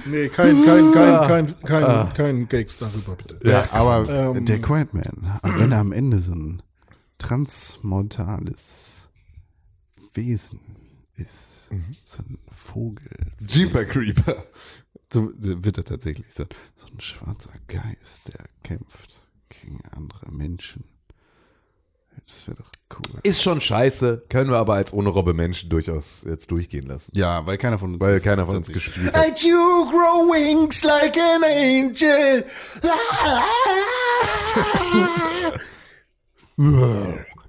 Nee, kein, kein, Ah. kein, kein, kein, kein Gags darüber, bitte. Ja, aber Ähm. der Quiet Man, wenn er am Ende so ein transmortales Wesen ist, so ein Vogel, Jeeper Creeper. so wird er tatsächlich so, so ein schwarzer Geist, der kämpft gegen andere Menschen. Das wäre doch cool. Ist schon scheiße, können wir aber als ohne Robbe Menschen durchaus jetzt durchgehen lassen. Ja, weil keiner von uns Weil keiner von uns gespielt hat. And you grow wings like an angel.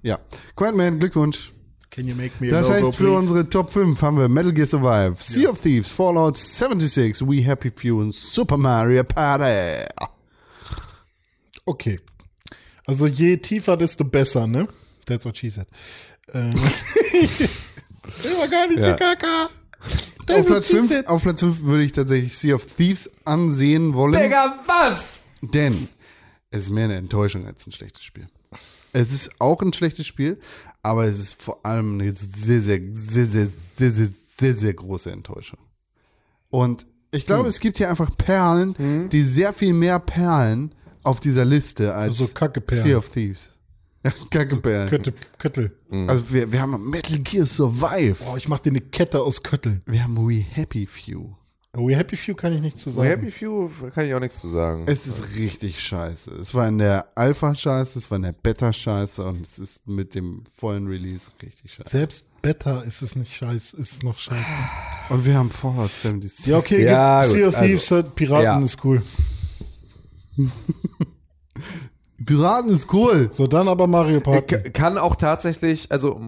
Ja, Quiet Man, Glückwunsch. Can you make me a Das logo, heißt, für please? unsere Top 5 haben wir Metal Gear Survive, Sea of Thieves, Fallout 76, We Happy Few und Super Mario Party. Okay. Also je tiefer, desto besser, ne? That's what she said. Ähm. Der war gar nicht Ja. so kaka. Auf Platz, 5, auf Platz 5 würde ich tatsächlich Sea of Thieves ansehen wollen, Digga, was? denn es ist mehr eine Enttäuschung als ein schlechtes Spiel. Es ist auch ein schlechtes Spiel, aber es ist vor allem eine sehr, sehr, sehr, sehr, sehr, sehr, sehr, sehr große Enttäuschung. Und ich glaube, es gibt hier einfach Perlen, die sehr viel mehr Perlen auf dieser Liste als Also Kackeperlen. Sea of Thieves. Kackeperlen. Köttel. Köttel. Also wir, wir haben Metal Gear Survive. Oh, ich mach dir eine Kette aus Kötteln. Wir haben We Happy Few. We Happy Few kann ich nicht zu So sagen. Happy Few kann ich auch nichts zu sagen. Es ist richtig scheiße. Es war in der Alpha scheiße, es war in der Beta scheiße und es ist mit dem vollen Release richtig scheiße. Selbst Beta ist es nicht scheiße, ist es noch scheiße. Und wir haben Fallout 76. Ja, okay, Ja, gut, Sea of also, Thieves, halt Piraten ja. ist cool. Piraten ist cool. So, dann aber Mario Party. K- Kann auch tatsächlich, also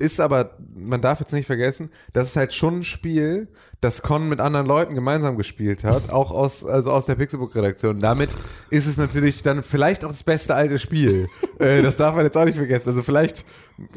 ist aber, man darf jetzt nicht vergessen, das ist halt schon ein Spiel, das Con mit anderen Leuten gemeinsam gespielt hat, auch aus, also aus der Pixelbook-Redaktion. Damit ist es natürlich dann vielleicht auch das beste alte Spiel. äh, das darf man jetzt auch nicht vergessen. Also vielleicht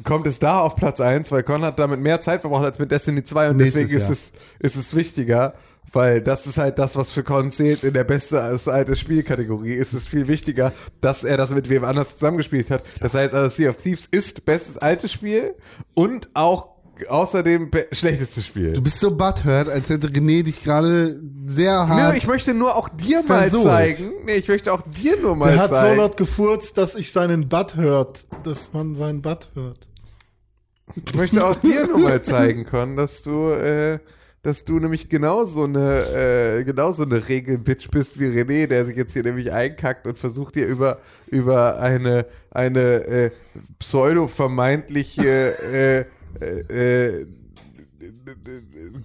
kommt es da auf Platz eins, weil Con hat damit mehr Zeit verbraucht als mit Destiny 2 und Nächstes deswegen ist es, ist es wichtiger. Weil das ist halt das, was für Con zählt in der beste als alte Spielkategorie. Ist es viel wichtiger, dass er das mit wem anders zusammengespielt hat. Das heißt also, Sea of Thieves ist bestes altes Spiel und auch außerdem schlechtestes Spiel. Du bist so butthurt, als hätte René dich gerade sehr hart. Nee, ich möchte nur auch dir mal Versucht. zeigen. Nee, ich möchte auch dir nur mal Der hat so zeigen. laut gefurzt, dass ich seinen Butt hört. Dass man seinen Butt hört. Ich möchte auch dir nur mal zeigen können, dass du, äh, dass du nämlich genauso eine, äh, genauso eine Regelbitch bist wie René, der sich jetzt hier nämlich einkackt und versucht dir über, über eine, eine äh, pseudo-vermeintliche äh, äh, äh,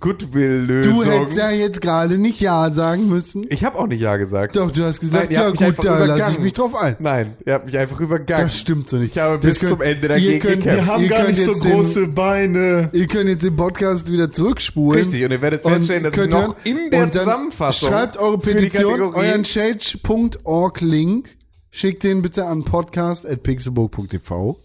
Goodwill-Lösung. du hättest ja jetzt gerade nicht Ja sagen müssen. ich habe auch nicht Ja gesagt. Doch, du hast gesagt, Nein, ja gut, da lasse ich mich drauf ein. Nein, ihr habt mich einfach übergangen. Das stimmt so nicht. Ich habe Das bis könnt- zum Ende ihr dagegen könnt- gekämpft. Wir haben Ihr gar nicht so jetzt den- große Beine. Ihr könnt jetzt den Podcast wieder zurückspulen. Richtig, und ihr werdet feststellen, dass ich noch hören. in der Zusammenfassung Schreibt eure für die Petition, Kategorie- euren change.org-Link. Schickt den bitte an podcast.pixelburg.tv.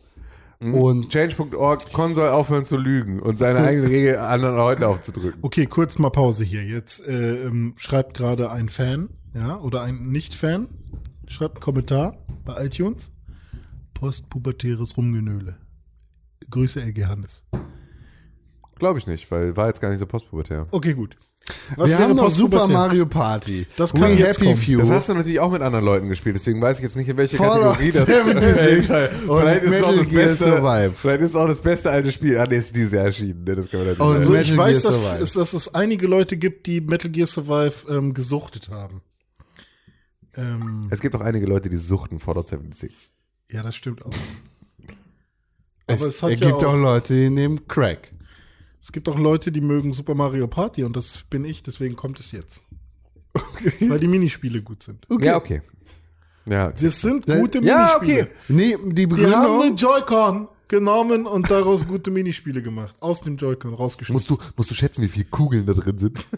Mhm. Und Change.org Con soll aufhören zu lügen und seine eigene Regel anderen Leuten aufzudrücken. Okay, kurz mal Pause hier. Jetzt äh, ähm, schreibt gerade ein Fan, ja, oder ein Nicht-Fan, schreibt einen Kommentar bei iTunes. Postpubertäres Rumgenöle. Grüße, LG Hannes. Glaube ich nicht, weil war jetzt gar nicht so postpubertär. Okay, gut. Was wir wäre haben noch Super? Mario Party. Das kann We jetzt Happy kommen. Few. Das hast du natürlich auch mit anderen Leuten gespielt, deswegen weiß ich jetzt nicht, in welche Fallout Kategorie das 76 und vielleicht ist es auch das beste, Survive. Vielleicht ist es auch das beste alte Spiel. Ah, nee, ist dieses Jahr erschienen. Ne? Das kann man natürlich Und sagen. Also ich weiß, dass, dass es einige Leute gibt, die Metal Gear Survive ähm, gesuchtet haben. Ähm, Es gibt auch einige Leute, die suchten Fallout 76. ja, das stimmt auch. es, es hat es ja gibt auch- auch Leute, die nehmen Crack. Es gibt auch Leute, die mögen Super Mario Party und das bin ich, deswegen kommt es jetzt. Weil die Minispiele gut sind. Ja, okay. Ja, Das sind gute Ja, Minispiele. okay. Nee, die Die haben eine Joy-Con genommen und daraus gute Minispiele gemacht. Aus dem Joy-Con rausgeschmissen. musst du, musst du schätzen, wie viele Kugeln da drin sind.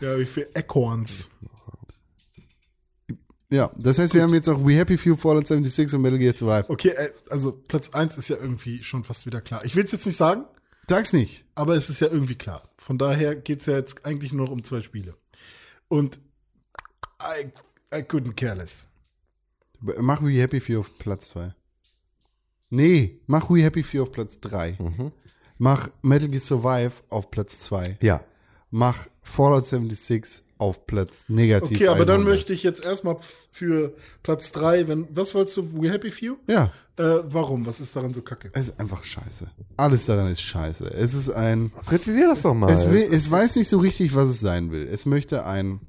Ja, wie viel Acorns. Ja, das heißt, wir haben jetzt auch We Happy Few, Fallout 76 und Metal Gear Survive. Okay, äh, also Platz 1 ist ja irgendwie schon fast wieder klar. Ich will es jetzt nicht sagen, Sag's nicht. aber es ist ja irgendwie klar. Von daher geht's ja jetzt eigentlich nur noch um zwei Spiele. Und I, I couldn't care less. Mach We Happy Few auf Platz 2. Nee, mach We Happy Few auf Platz 3. Mhm. Mach Metal Gear Survive auf Platz 2. Ja. Mach Fallout 76 auf Platz negativ. Okay, aber dann 100. möchte ich jetzt erstmal für Platz 3, wenn, was wolltest du, We Happy Few? Ja, Äh, warum? Was ist daran so kacke? es ist einfach scheiße. Alles daran ist scheiße. Es ist ein. Präzisier das doch mal. Es, will, es weiß nicht so richtig, was es sein will. Es möchte ein.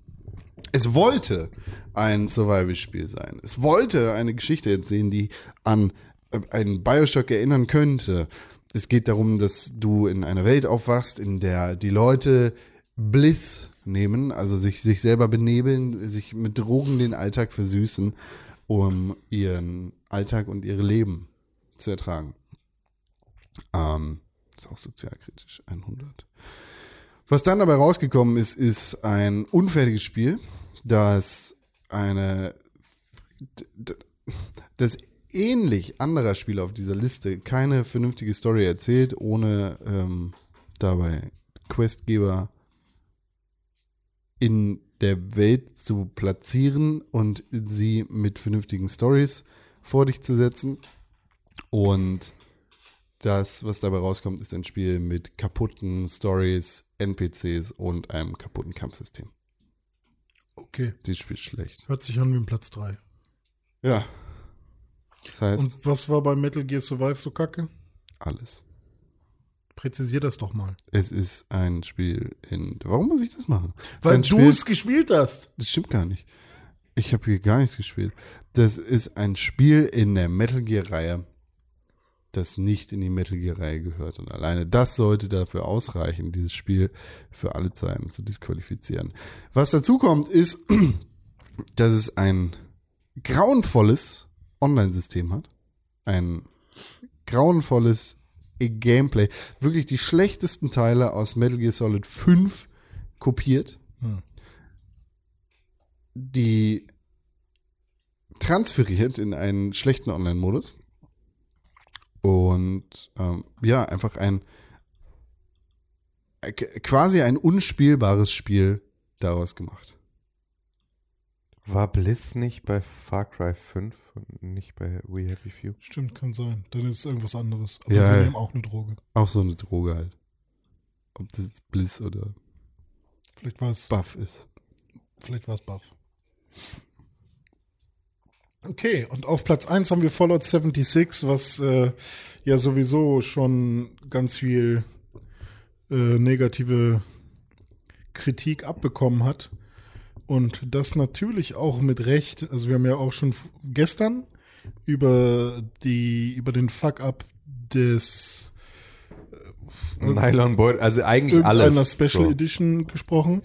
Es wollte ein Survival-Spiel sein. Es wollte eine Geschichte erzählen, die an äh, einen Bioshock erinnern könnte. Es geht darum, dass du in einer Welt aufwachst, in der die Leute Bliss nehmen, also sich, sich selber benebeln, sich mit Drogen den Alltag versüßen, um ihren Alltag und ihre Leben zu ertragen. Ähm, ist auch sozialkritisch, 100. Was dann dabei rausgekommen ist, ist ein unfertiges Spiel, das eine, das ähnlich anderer Spiele auf dieser Liste keine vernünftige Story erzählt, ohne ähm, dabei Questgeber in der Welt zu platzieren und sie mit vernünftigen Stories vor dich zu setzen. Und das, was dabei rauskommt, ist ein Spiel mit kaputten Stories, NPCs und einem kaputten Kampfsystem. Okay, Die spielt schlecht. hört sich an wie ein Platz 3. Ja. Das heißt, Und was war bei Metal Gear Survive so kacke? alles. Präzisier das doch mal. Es ist ein Spiel in. Warum muss ich das machen? Weil du es gespielt hast. Das stimmt gar nicht. Ich habe hier gar nichts gespielt. Das ist ein Spiel in der Metal Gear Reihe, das nicht in die Metal Gear Reihe gehört. Und alleine das sollte dafür ausreichen, dieses Spiel für alle Zeiten zu disqualifizieren. Was dazu kommt, ist, dass es ein grauenvolles Online-System hat. Ein grauenvolles Gameplay. Wirklich die schlechtesten Teile aus Metal Gear Solid 5 kopiert. Die transferiert in einen schlechten Online-Modus. Und ähm, ja, einfach ein äh, quasi ein unspielbares Spiel daraus gemacht. War Bliss nicht bei Far Cry 5 und nicht bei We Happy Few? Stimmt, kann sein. Dann ist es irgendwas anderes. Aber Ja, sie ja. nehmen auch eine Droge. Auch so eine Droge halt. Ob das jetzt Bliss oder Vielleicht war es, Buff ist. vielleicht war es Buff. Okay, und auf Platz 1 haben wir Fallout 76, was äh, ja sowieso schon ganz viel äh, negative Kritik abbekommen hat. Und das natürlich auch mit Recht. Also wir haben ja auch schon gestern über die über den Fuck-up des Nylon Board, also eigentlich alles. Special so. Edition gesprochen.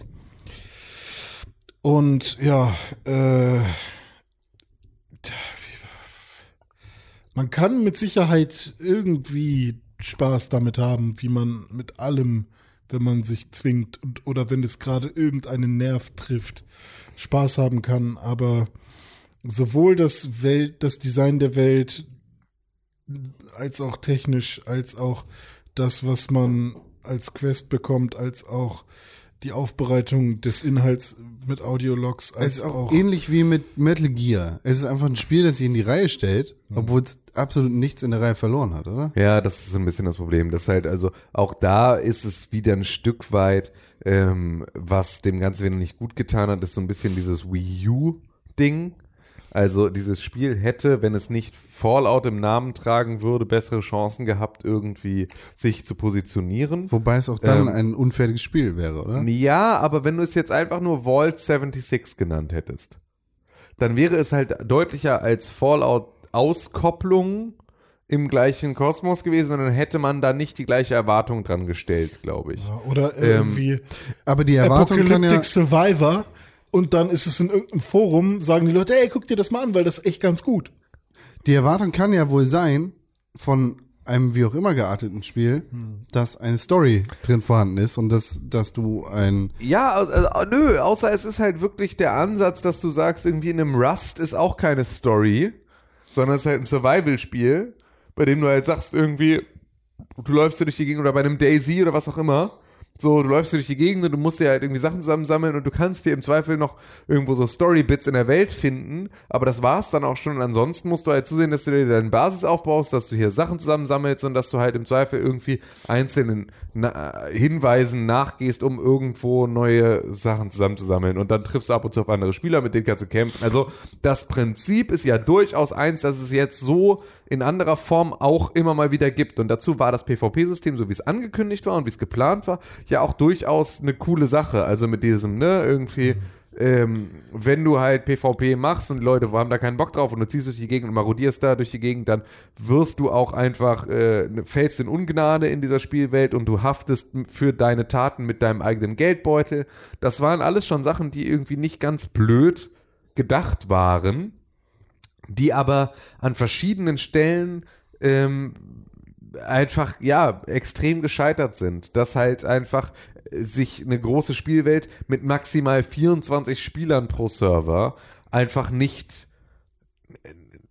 Und ja, äh, man kann mit Sicherheit irgendwie Spaß damit haben, wie man mit allem, wenn man sich zwingt und, oder wenn es gerade irgendeinen Nerv trifft, Spaß haben kann. Aber sowohl das Welt, das Design der Welt, als auch technisch, als auch das, was man als Quest bekommt, als auch die Aufbereitung des Inhalts mit Audiologs, als Es ist auch, auch ähnlich wie mit Metal Gear. Es ist einfach ein Spiel, das sich in die Reihe stellt, obwohl es absolut nichts in der Reihe verloren hat, oder? Ja, das ist so ein bisschen das Problem. Das ist halt, also auch da ist es wieder ein Stück weit, ähm, was dem Ganzen wieder nicht gut getan hat, ist so ein bisschen dieses Wii U-Ding. Also dieses Spiel hätte, wenn es nicht Fallout im Namen tragen würde, bessere Chancen gehabt, irgendwie sich zu positionieren. Wobei es auch dann Ähm, ein unfertiges Spiel wäre, oder? Ja, aber wenn du es jetzt einfach nur Vault 76 genannt hättest, dann wäre es halt deutlicher als Fallout-Auskopplung im gleichen Kosmos gewesen und dann hätte man da nicht die gleiche Erwartung dran gestellt, glaube ich. oder irgendwie Aber die Erwartung kann ja. Apocalyptic Survivor und dann ist es in irgendeinem Forum, sagen die Leute, ey, guck dir das mal an, weil das ist echt ganz gut. Die Erwartung kann ja wohl sein, von einem wie auch immer gearteten Spiel, dass eine Story drin vorhanden ist und dass, dass du ein. Ja, also, nö, außer es ist halt wirklich der Ansatz, dass du sagst, irgendwie in einem Rust ist auch keine Story, sondern es ist halt ein Survival-Spiel, bei dem du halt sagst, irgendwie, du läufst du durch die Gegend oder bei einem Daisy oder was auch immer. So, du läufst durch die Gegend und du musst dir halt irgendwie Sachen zusammensammeln und du kannst dir im Zweifel noch irgendwo so Story-Bits in der Welt finden, aber das war's dann auch schon. Und ansonsten musst du halt zusehen, dass du dir deine Basis aufbaust, dass du hier Sachen zusammensammelst und dass du halt im Zweifel irgendwie einzelnen Na Hinweisen nachgehst, um irgendwo neue Sachen zusammenzusammeln. Und dann triffst du ab und zu auf andere Spieler, mit denen kannst du kämpfen. Also das Prinzip ist ja durchaus eins, dass es jetzt so in anderer Form auch immer mal wieder gibt. Und dazu war das PvP-System, so wie es angekündigt war und wie es geplant war, ja auch durchaus eine coole Sache. Also mit diesem, ne, irgendwie, ähm, wenn du halt PvP machst und Leute haben da keinen Bock drauf und du ziehst durch die Gegend und marodierst da durch die Gegend, dann wirst du auch einfach, äh, fällst in Ungnade in dieser Spielwelt und du haftest für deine Taten mit deinem eigenen Geldbeutel. Das waren alles schon Sachen, die irgendwie nicht ganz blöd gedacht waren die aber an verschiedenen Stellen ähm, einfach, ja, extrem gescheitert sind. Dass halt einfach äh, sich eine große Spielwelt mit maximal 24 Spielern pro Server einfach nicht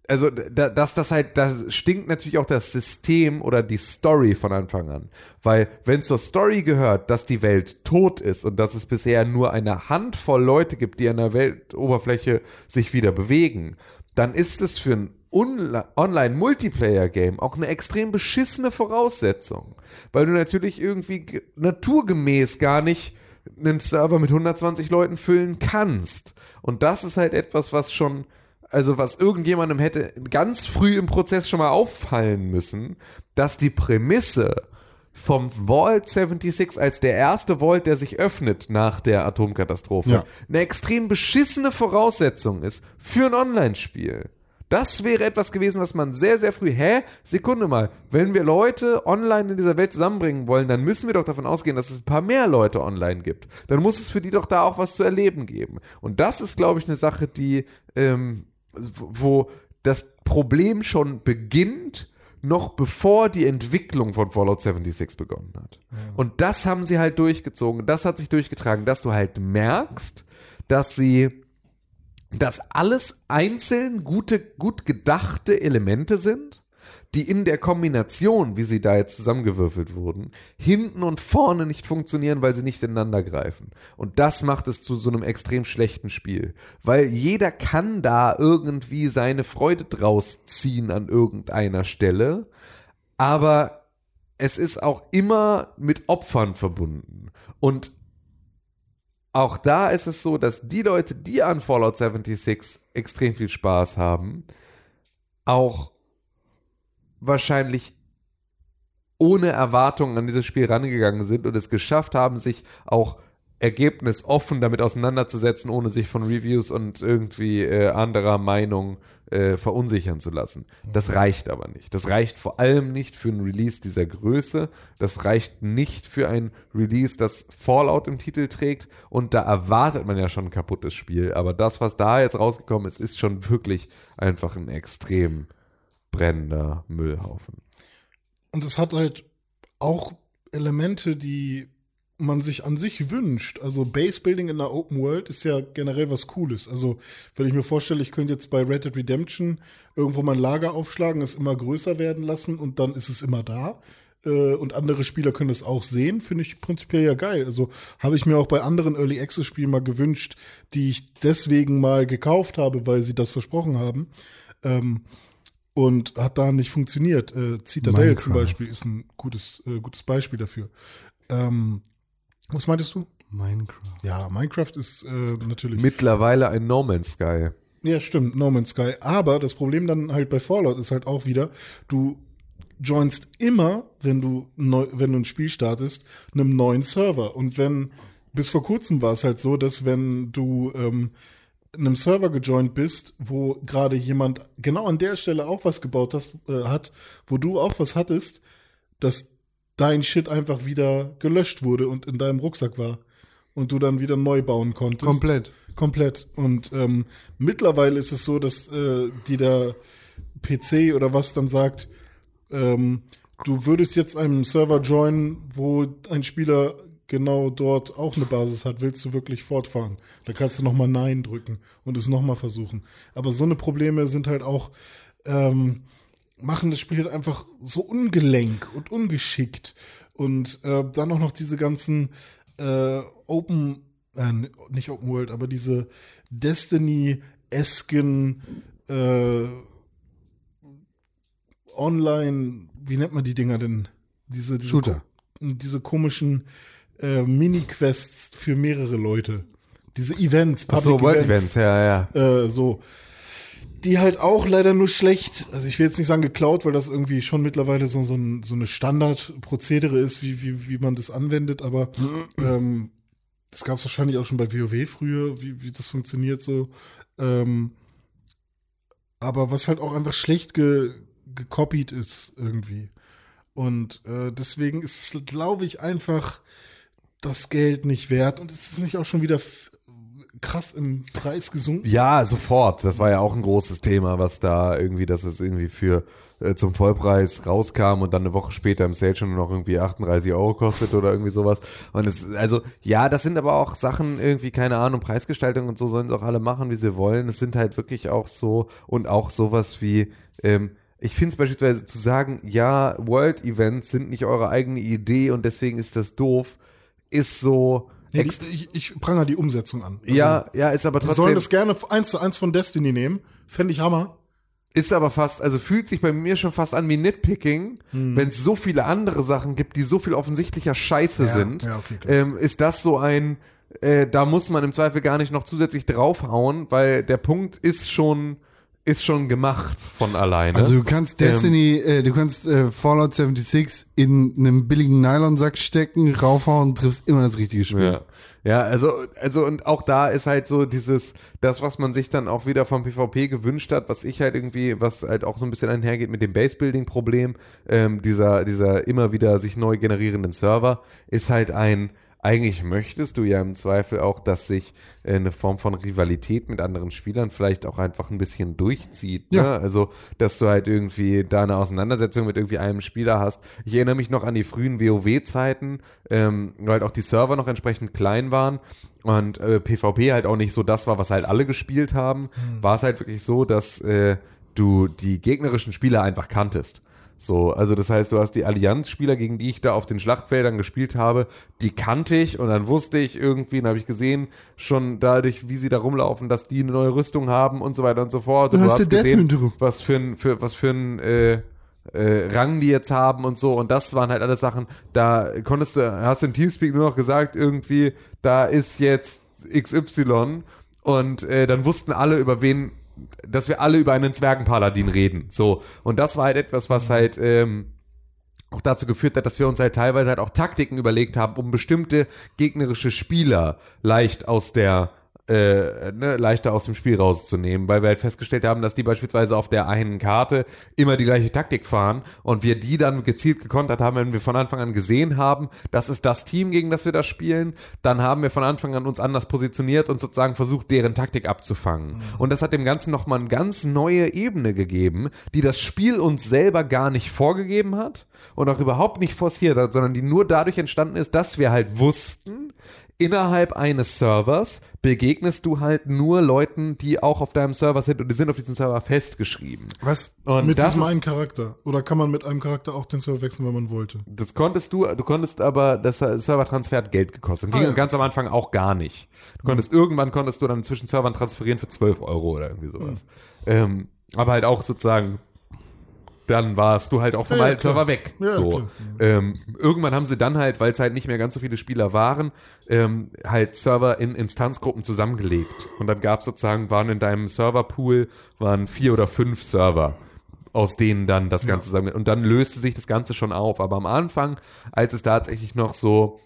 also da, dass das halt, das stinkt natürlich auch das System oder die Story von Anfang an. Weil wenn zur Story gehört, dass die Welt tot ist und dass es bisher nur eine Handvoll Leute gibt, die an der Weltoberfläche sich wieder bewegen, dann ist es für ein Unla- Online-Multiplayer-Game auch eine extrem beschissene Voraussetzung. Weil du natürlich irgendwie ge- naturgemäß gar nicht einen Server mit 120 Leuten füllen kannst. Und das ist halt etwas, was schon, also was irgendjemandem hätte ganz früh im Prozess schon mal auffallen müssen, dass die Prämisse vom Vault 76 als der erste Vault, der sich öffnet nach der Atomkatastrophe, Ja. eine extrem beschissene Voraussetzung ist für ein Online-Spiel. Das wäre etwas gewesen, was man sehr, sehr früh, hä? Sekunde mal, wenn wir Leute online in dieser Welt zusammenbringen wollen, dann müssen wir doch davon ausgehen, dass es ein paar mehr Leute online gibt. Dann muss es für die doch da auch was zu erleben geben. Und das ist, glaube ich, eine Sache, die, ähm, wo das Problem schon beginnt, noch bevor die Entwicklung von Fallout 76 begonnen hat. Und das haben sie halt durchgezogen. Das hat sich durchgetragen, dass du halt merkst, dass sie dass alles einzeln gute, gut gedachte Elemente sind, die in der Kombination, wie sie da jetzt zusammengewürfelt wurden, hinten und vorne nicht funktionieren, weil sie nicht ineinander greifen. Und das macht es zu so einem extrem schlechten Spiel. Weil jeder kann da irgendwie seine Freude draus ziehen an irgendeiner Stelle, aber es ist auch immer mit Opfern verbunden. Und auch da ist es so, dass die Leute, die an Fallout 76 extrem viel Spaß haben, auch wahrscheinlich ohne Erwartungen an dieses Spiel rangegangen sind und es geschafft haben, sich auch ergebnisoffen damit auseinanderzusetzen, ohne sich von Reviews und irgendwie äh, anderer Meinung äh, verunsichern zu lassen. Das reicht aber nicht. Das reicht vor allem nicht für ein Release dieser Größe. Das reicht nicht für ein Release, das Fallout im Titel trägt. Und da erwartet man ja schon ein kaputtes Spiel. Aber das, was da jetzt rausgekommen ist, ist schon wirklich einfach ein extrem brennender Müllhaufen. Und es hat halt auch Elemente, die man sich an sich wünscht. Also Base Building in der Open World ist ja generell was Cooles. Also wenn ich mir vorstelle, ich könnte jetzt bei Red Dead Redemption irgendwo mein Lager aufschlagen, es immer größer werden lassen und dann ist es immer da. Äh, Und andere Spieler können es auch sehen, finde ich prinzipiell ja geil. Also habe ich mir auch bei anderen Early Access Spielen mal gewünscht, die ich deswegen mal gekauft habe, weil sie das versprochen haben. Ähm, und hat da nicht funktioniert. Äh, Citadel Minecraft. zum Beispiel ist ein gutes, äh, gutes Beispiel dafür. Ähm, was meintest du? Minecraft. Ja, Minecraft ist äh, natürlich. Mittlerweile ein No Man's Sky. Ja, stimmt, No Man's Sky. Aber das Problem dann halt bei Fallout ist halt auch wieder, du joinst immer, wenn du neu, wenn du ein Spiel startest, einem neuen Server. Und wenn, bis vor kurzem war es halt so, dass wenn du ähm, einem Server gejoint bist, wo gerade jemand genau an der Stelle auch was gebaut hast, äh, hat, wo du auch was hattest, dass dein Shit einfach wieder gelöscht wurde und in deinem Rucksack war. Und du dann wieder neu bauen konntest. Komplett. Komplett. Und ähm, mittlerweile ist es so, dass äh, die der PC oder was dann sagt, ähm, du würdest jetzt einem Server joinen, wo ein Spieler genau dort auch eine Basis hat, willst du wirklich fortfahren? Da kannst du nochmal Nein drücken und es nochmal versuchen. Aber so eine Probleme sind halt auch, ähm, machen das Spiel halt einfach so ungelenk und ungeschickt. Und äh, dann auch noch diese ganzen äh, Open, äh, nicht Open World, aber diese Destiny-esken äh, Online, wie nennt man die Dinger denn? Diese, diese Shooter. diese komischen äh, Mini-Quests für mehrere Leute. Diese Events, Ach so, World Events, ja, ja. äh, so. Die halt auch leider nur schlecht, also ich will jetzt nicht sagen geklaut, weil das irgendwie schon mittlerweile so, so, ein, so eine Standardprozedere ist, wie, wie, wie man das anwendet, aber ähm, das gab es wahrscheinlich auch schon bei WoW früher, wie, wie das funktioniert so. Ähm, aber was halt auch einfach schlecht ge, gekopiert ist irgendwie. Und äh, deswegen ist es, glaube ich, einfach das Geld nicht wert und es ist nicht auch schon wieder krass im Preis gesunken. Ja, sofort. Das war ja auch ein großes Thema, was da irgendwie, dass es irgendwie für äh, zum Vollpreis rauskam und dann eine Woche später im Sale schon noch irgendwie 38 Euro kostet oder irgendwie sowas. Und es, also, ja, das sind aber auch Sachen irgendwie, keine Ahnung, Preisgestaltung und so sollen sie auch alle machen, wie sie wollen. Es sind halt wirklich auch so und auch sowas wie, ähm, ich finde es beispielsweise zu sagen, ja, World Events sind nicht eure eigene Idee und deswegen ist das doof, ist so. Nee, die, ich, ich prangere die Umsetzung an. Also, ja, ja, ist aber Die trotzdem. sollen das gerne eins zu eins von Destiny nehmen. Fände ich Hammer. Ist aber fast, also fühlt sich bei mir schon fast an wie Nitpicking, Hm. wenn es so viele andere Sachen gibt, die so viel offensichtlicher Scheiße sind. ja, okay, ähm, ist das so ein, äh, da muss man im Zweifel gar nicht noch zusätzlich draufhauen, weil der Punkt ist schon ist schon gemacht von alleine. Also du kannst Ähm, Destiny, äh, du kannst äh, Fallout 76 in einem billigen Nylonsack stecken, raufhauen und triffst immer das richtige Spiel. Ja. Ja, also, also und auch da ist halt so dieses, das, was man sich dann auch wieder vom PvP gewünscht hat, was ich halt irgendwie, was halt auch so ein bisschen einhergeht mit dem Base-Building-Problem, ähm, dieser, dieser immer wieder sich neu generierenden Server, ist halt ein, eigentlich möchtest du ja im Zweifel auch, dass sich äh, eine Form von Rivalität mit anderen Spielern vielleicht auch einfach ein bisschen durchzieht. Ne? Ja. Also, dass du halt irgendwie da eine Auseinandersetzung mit irgendwie einem Spieler hast. Ich erinnere mich noch an die frühen WoW-Zeiten, ähm, weil halt auch die Server noch entsprechend klein waren und äh, PvP halt auch nicht so das war, was halt alle gespielt haben, war es halt wirklich so, dass äh, du die gegnerischen Spieler einfach kanntest. So, also das heißt, du hast die Allianz-Spieler, gegen die ich da auf den Schlachtfeldern gespielt habe, die kannte ich und dann wusste ich irgendwie, und habe ich gesehen, schon dadurch, wie sie da rumlaufen, dass die eine neue Rüstung haben und so weiter und so fort. Du Und hast den gesehen, was für ein, für, was für ein äh, äh, Rang die jetzt haben und so. Und das waren halt alles Sachen, da konntest du, hast du im Teamspeak nur noch gesagt, irgendwie, da ist jetzt XY und äh, dann wussten alle, über wen, dass wir alle über einen Zwergenpaladin reden. So. Und das war halt etwas, was halt ähm, auch dazu geführt hat, dass wir uns halt teilweise halt auch Taktiken überlegt haben, um bestimmte gegnerische Spieler leicht aus der äh, ne, leichter aus dem Spiel rauszunehmen, weil wir halt festgestellt haben, dass die beispielsweise auf der einen Karte immer die gleiche Taktik fahren und wir die dann gezielt gekontert haben, wenn wir von Anfang an gesehen haben, das ist das Team, gegen das wir da spielen, dann haben wir von Anfang an uns anders positioniert und sozusagen versucht, deren Taktik abzufangen. Und das hat dem Ganzen nochmal eine ganz neue Ebene gegeben, die das Spiel uns selber gar nicht vorgegeben hat und auch überhaupt nicht forciert hat, sondern die nur dadurch entstanden ist, dass wir halt wussten, innerhalb eines Servers begegnest du halt nur Leuten, die auch auf deinem Server sind und die sind auf diesem Server festgeschrieben. Was? Und mit das diesem ist- einen Charakter? Oder kann man mit einem Charakter auch den Server wechseln, wenn man wollte? Das konntest du, du konntest aber, das Servertransfer hat Geld gekostet. Ging Ah, ja. ganz am Anfang auch gar nicht. Du konntest, irgendwann konntest du dann zwischen Servern transferieren für 12 Euro oder irgendwie sowas. Ähm, aber halt auch sozusagen, dann warst du halt auch vom Ja, ja, alten. Server weg. Ja, so. Ähm, irgendwann haben sie dann halt, weil es halt nicht mehr ganz so viele Spieler waren, ähm, halt Server in Instanzgruppen zusammengelegt. Und dann gab es sozusagen, waren in deinem Serverpool, waren vier oder fünf Server aus denen dann das Ganze zusammen. Und dann löste sich das Ganze schon auf. Aber am Anfang, als es tatsächlich noch so,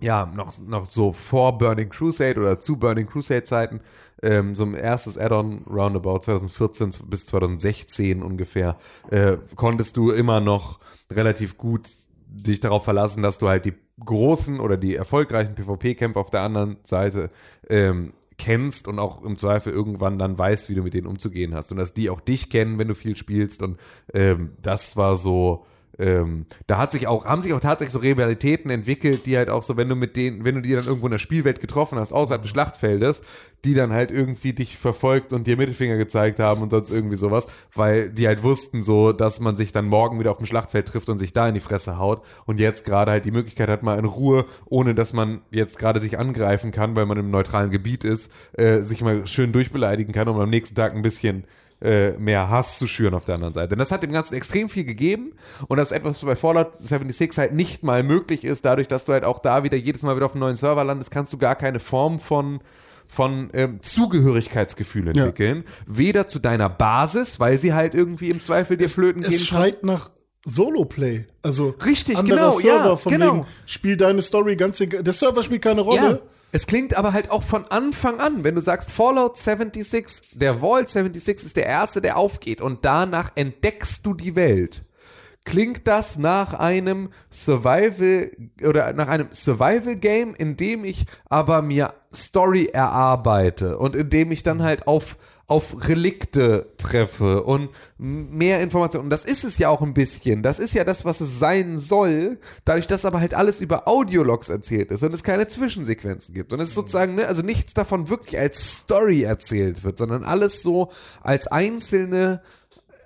ja, noch, noch so vor Burning Crusade oder zu Burning Crusade Zeiten, ähm, so ein erstes Add-on Roundabout 2014 bis 2016 ungefähr, äh, konntest du immer noch relativ gut dich darauf verlassen, dass du halt die großen oder die erfolgreichen PvP-Kämpfer auf der anderen Seite ähm, kennst und auch im Zweifel irgendwann dann weißt, wie du mit denen umzugehen hast und dass die auch dich kennen, wenn du viel spielst und ähm, das war so ähm, da hat sich auch, haben sich auch tatsächlich so Rivalitäten entwickelt, die halt auch so, wenn du mit denen, wenn du die dann irgendwo in der Spielwelt getroffen hast, außerhalb des Schlachtfeldes, die dann halt irgendwie dich verfolgt und dir Mittelfinger gezeigt haben und sonst irgendwie sowas, weil die halt wussten so, dass man sich dann morgen wieder auf dem Schlachtfeld trifft und sich da in die Fresse haut und jetzt gerade halt die Möglichkeit hat, mal in Ruhe, ohne dass man jetzt gerade sich angreifen kann, weil man im neutralen Gebiet ist, äh, sich mal schön durchbeleidigen kann und am nächsten Tag ein bisschen äh, mehr Hass zu schüren auf der anderen Seite. Und das hat dem Ganzen extrem viel gegeben und das ist etwas, was bei Fallout 76 halt nicht mal möglich ist, dadurch, dass du halt auch da wieder jedes Mal wieder auf einem neuen Server landest, kannst du gar keine Form von von ähm, Zugehörigkeitsgefühl entwickeln. Weder zu deiner Basis, weil sie halt irgendwie im Zweifel dir flöten Es gehen kann. schreit nach Solo-Play. Also Richtig, anderer genau, ja, Server von genau. wegen, spiel deine Story ganz egal. Der Server spielt keine Rolle. Ja, es klingt aber halt auch von Anfang an, wenn du sagst Fallout 76, der Vault 76 ist der erste, der aufgeht und danach entdeckst du die Welt. Klingt das nach einem Survival oder nach einem Survival Game, in dem ich aber mir Story erarbeite und in dem ich dann halt auf auf Relikte treffe und mehr Informationen. Und das ist es ja auch ein bisschen. Das ist ja das, was es sein soll, dadurch, dass aber halt alles über Audiologs erzählt ist und es keine Zwischensequenzen gibt. Und es sozusagen, ne, also nichts davon wirklich als Story erzählt wird, sondern alles so als einzelne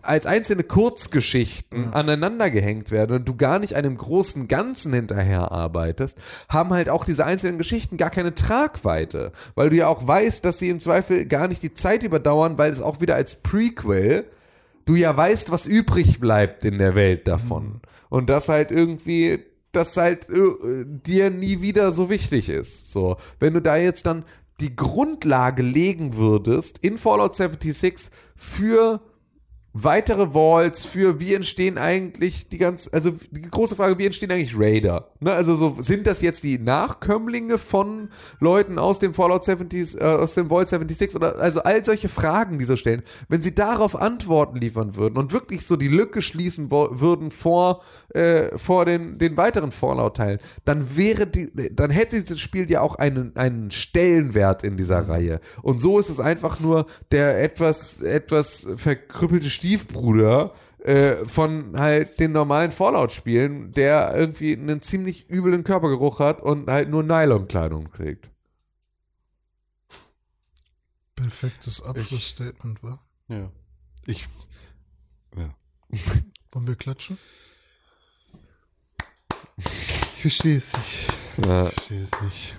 als einzelne Kurzgeschichten aneinander gehängt werden und du gar nicht einem großen Ganzen hinterher arbeitest, haben halt auch diese einzelnen Geschichten gar keine Tragweite, weil du ja auch weißt, dass sie im Zweifel gar nicht die Zeit überdauern, weil es auch wieder als Prequel du ja weißt, was übrig bleibt in der Welt davon. Und das halt irgendwie, das halt äh, dir nie wieder so wichtig ist. So, wenn du da jetzt dann die Grundlage legen würdest in Fallout 76 für weitere Walls für wie entstehen eigentlich die ganz, also die große Frage, wie entstehen eigentlich Raider? Ne, also so, sind das jetzt die Nachkömmlinge von Leuten aus dem Fallout 70, äh, aus dem Vault 76 oder also all solche Fragen, die so stellen, wenn sie darauf Antworten liefern würden und wirklich so die Lücke schließen würden vor, äh, vor den, den weiteren Fallout-Teilen, dann wäre die, dann hätte dieses Spiel ja auch einen, einen Stellenwert in dieser Reihe. Und so ist es einfach nur der etwas, etwas verkrüppelte Stiefbruder äh, von halt den normalen Fallout-Spielen, der irgendwie einen ziemlich üblen Körpergeruch hat und halt nur Nylonkleidung trägt. Perfektes Abschlussstatement, war. Ja. Ich. Ja. Wollen wir klatschen? Ich verstehe es nicht. Ja. Ich verstehe es nicht.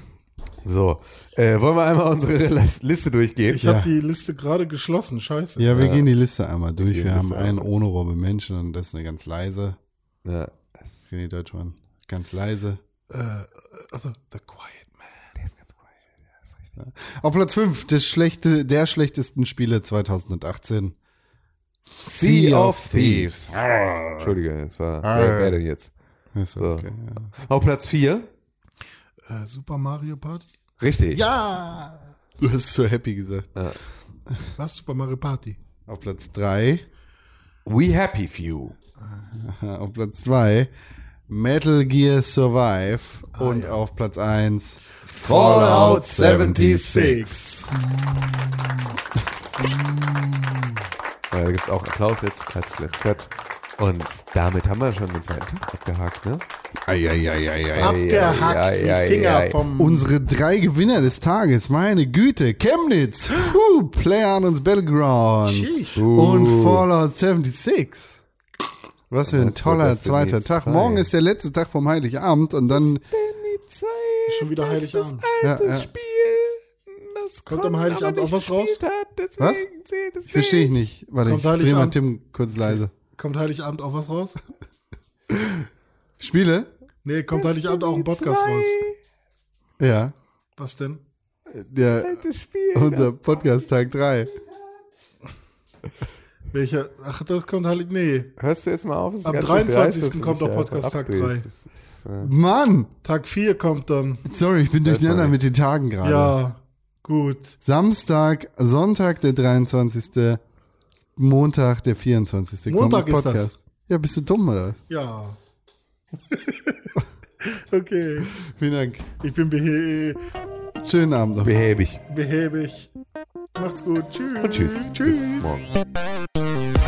So, äh, wollen wir einmal unsere Lis- Liste durchgehen? Ich Ja. habe die Liste gerade geschlossen, scheiße. Ja, wir gehen die Liste einmal durch. Wir die haben einen ohne Robbe Menschen und das ist eine ganz leise. Ja. Das ist die deutsche Mann. Ganz leise. Äh, the, the Quiet Man. Auf Platz 5 des schlechte, der schlechtesten Spiele 2018. Sea of Thieves. Entschuldige, es war Ah. wer, wer denn jetzt? Ist So. okay, ja. Auf Platz 4? Äh, Super Mario Party? Richtig. Ja! Du hast so happy gesagt. Was? Super Mario Party? Auf Platz 3. We Happy Few. Auf Platz 2 Metal Gear Survive und auf Platz 1 Fallout 76. Ja, da gibt's auch Applaus jetzt. Klatsch, klatsch, klatsch. Und damit haben wir schon den zweiten Tag abgehakt, ne? Eieieiei. Abgehackt ja, wie ja, Finger ja, ja. vom... Unsere drei Gewinner des Tages, meine Güte, Chemnitz, uh, PlayerUnknown's Battleground Sheesh. und Fallout 76. Was für ein toller das zweiter die Tag. zwei? Morgen ist der letzte Tag vom Heiligabend und dann Schon wieder Heiligabend. ja, ja. Spiel, das Kommt am Heiligabend auch was raus? Was? Verstehe ich nicht. Warte, Kommt ich dreh mal? Tim kurz leise. Kommt Heiligabend auch was raus? Spiele? Nee, kommt Heiligabend auch ein Podcast raus. Ja. Was denn? Der, unser Podcast Tag 3. Welcher? Ach, das kommt Heilig... Nee. Hörst du jetzt mal auf? Am ganz schön viel 23. heiß, dass du kommt doch da Podcast Tag abdrehst. 3. Das ist, äh, Mann! Tag 4 kommt dann. Sorry, ich bin durcheinander mit den Tagen gerade. Ja, gut. Samstag, Sonntag der 23. Montag der 24. Montag ist das. Podcast. Ja, bist du dumm oder? Ja. okay. Vielen Dank. Ich bin behe Schönen Abend noch. behäbig. behäbig. Macht's gut. Tschüss. Und tschüss. Tschüss. Bis morgen.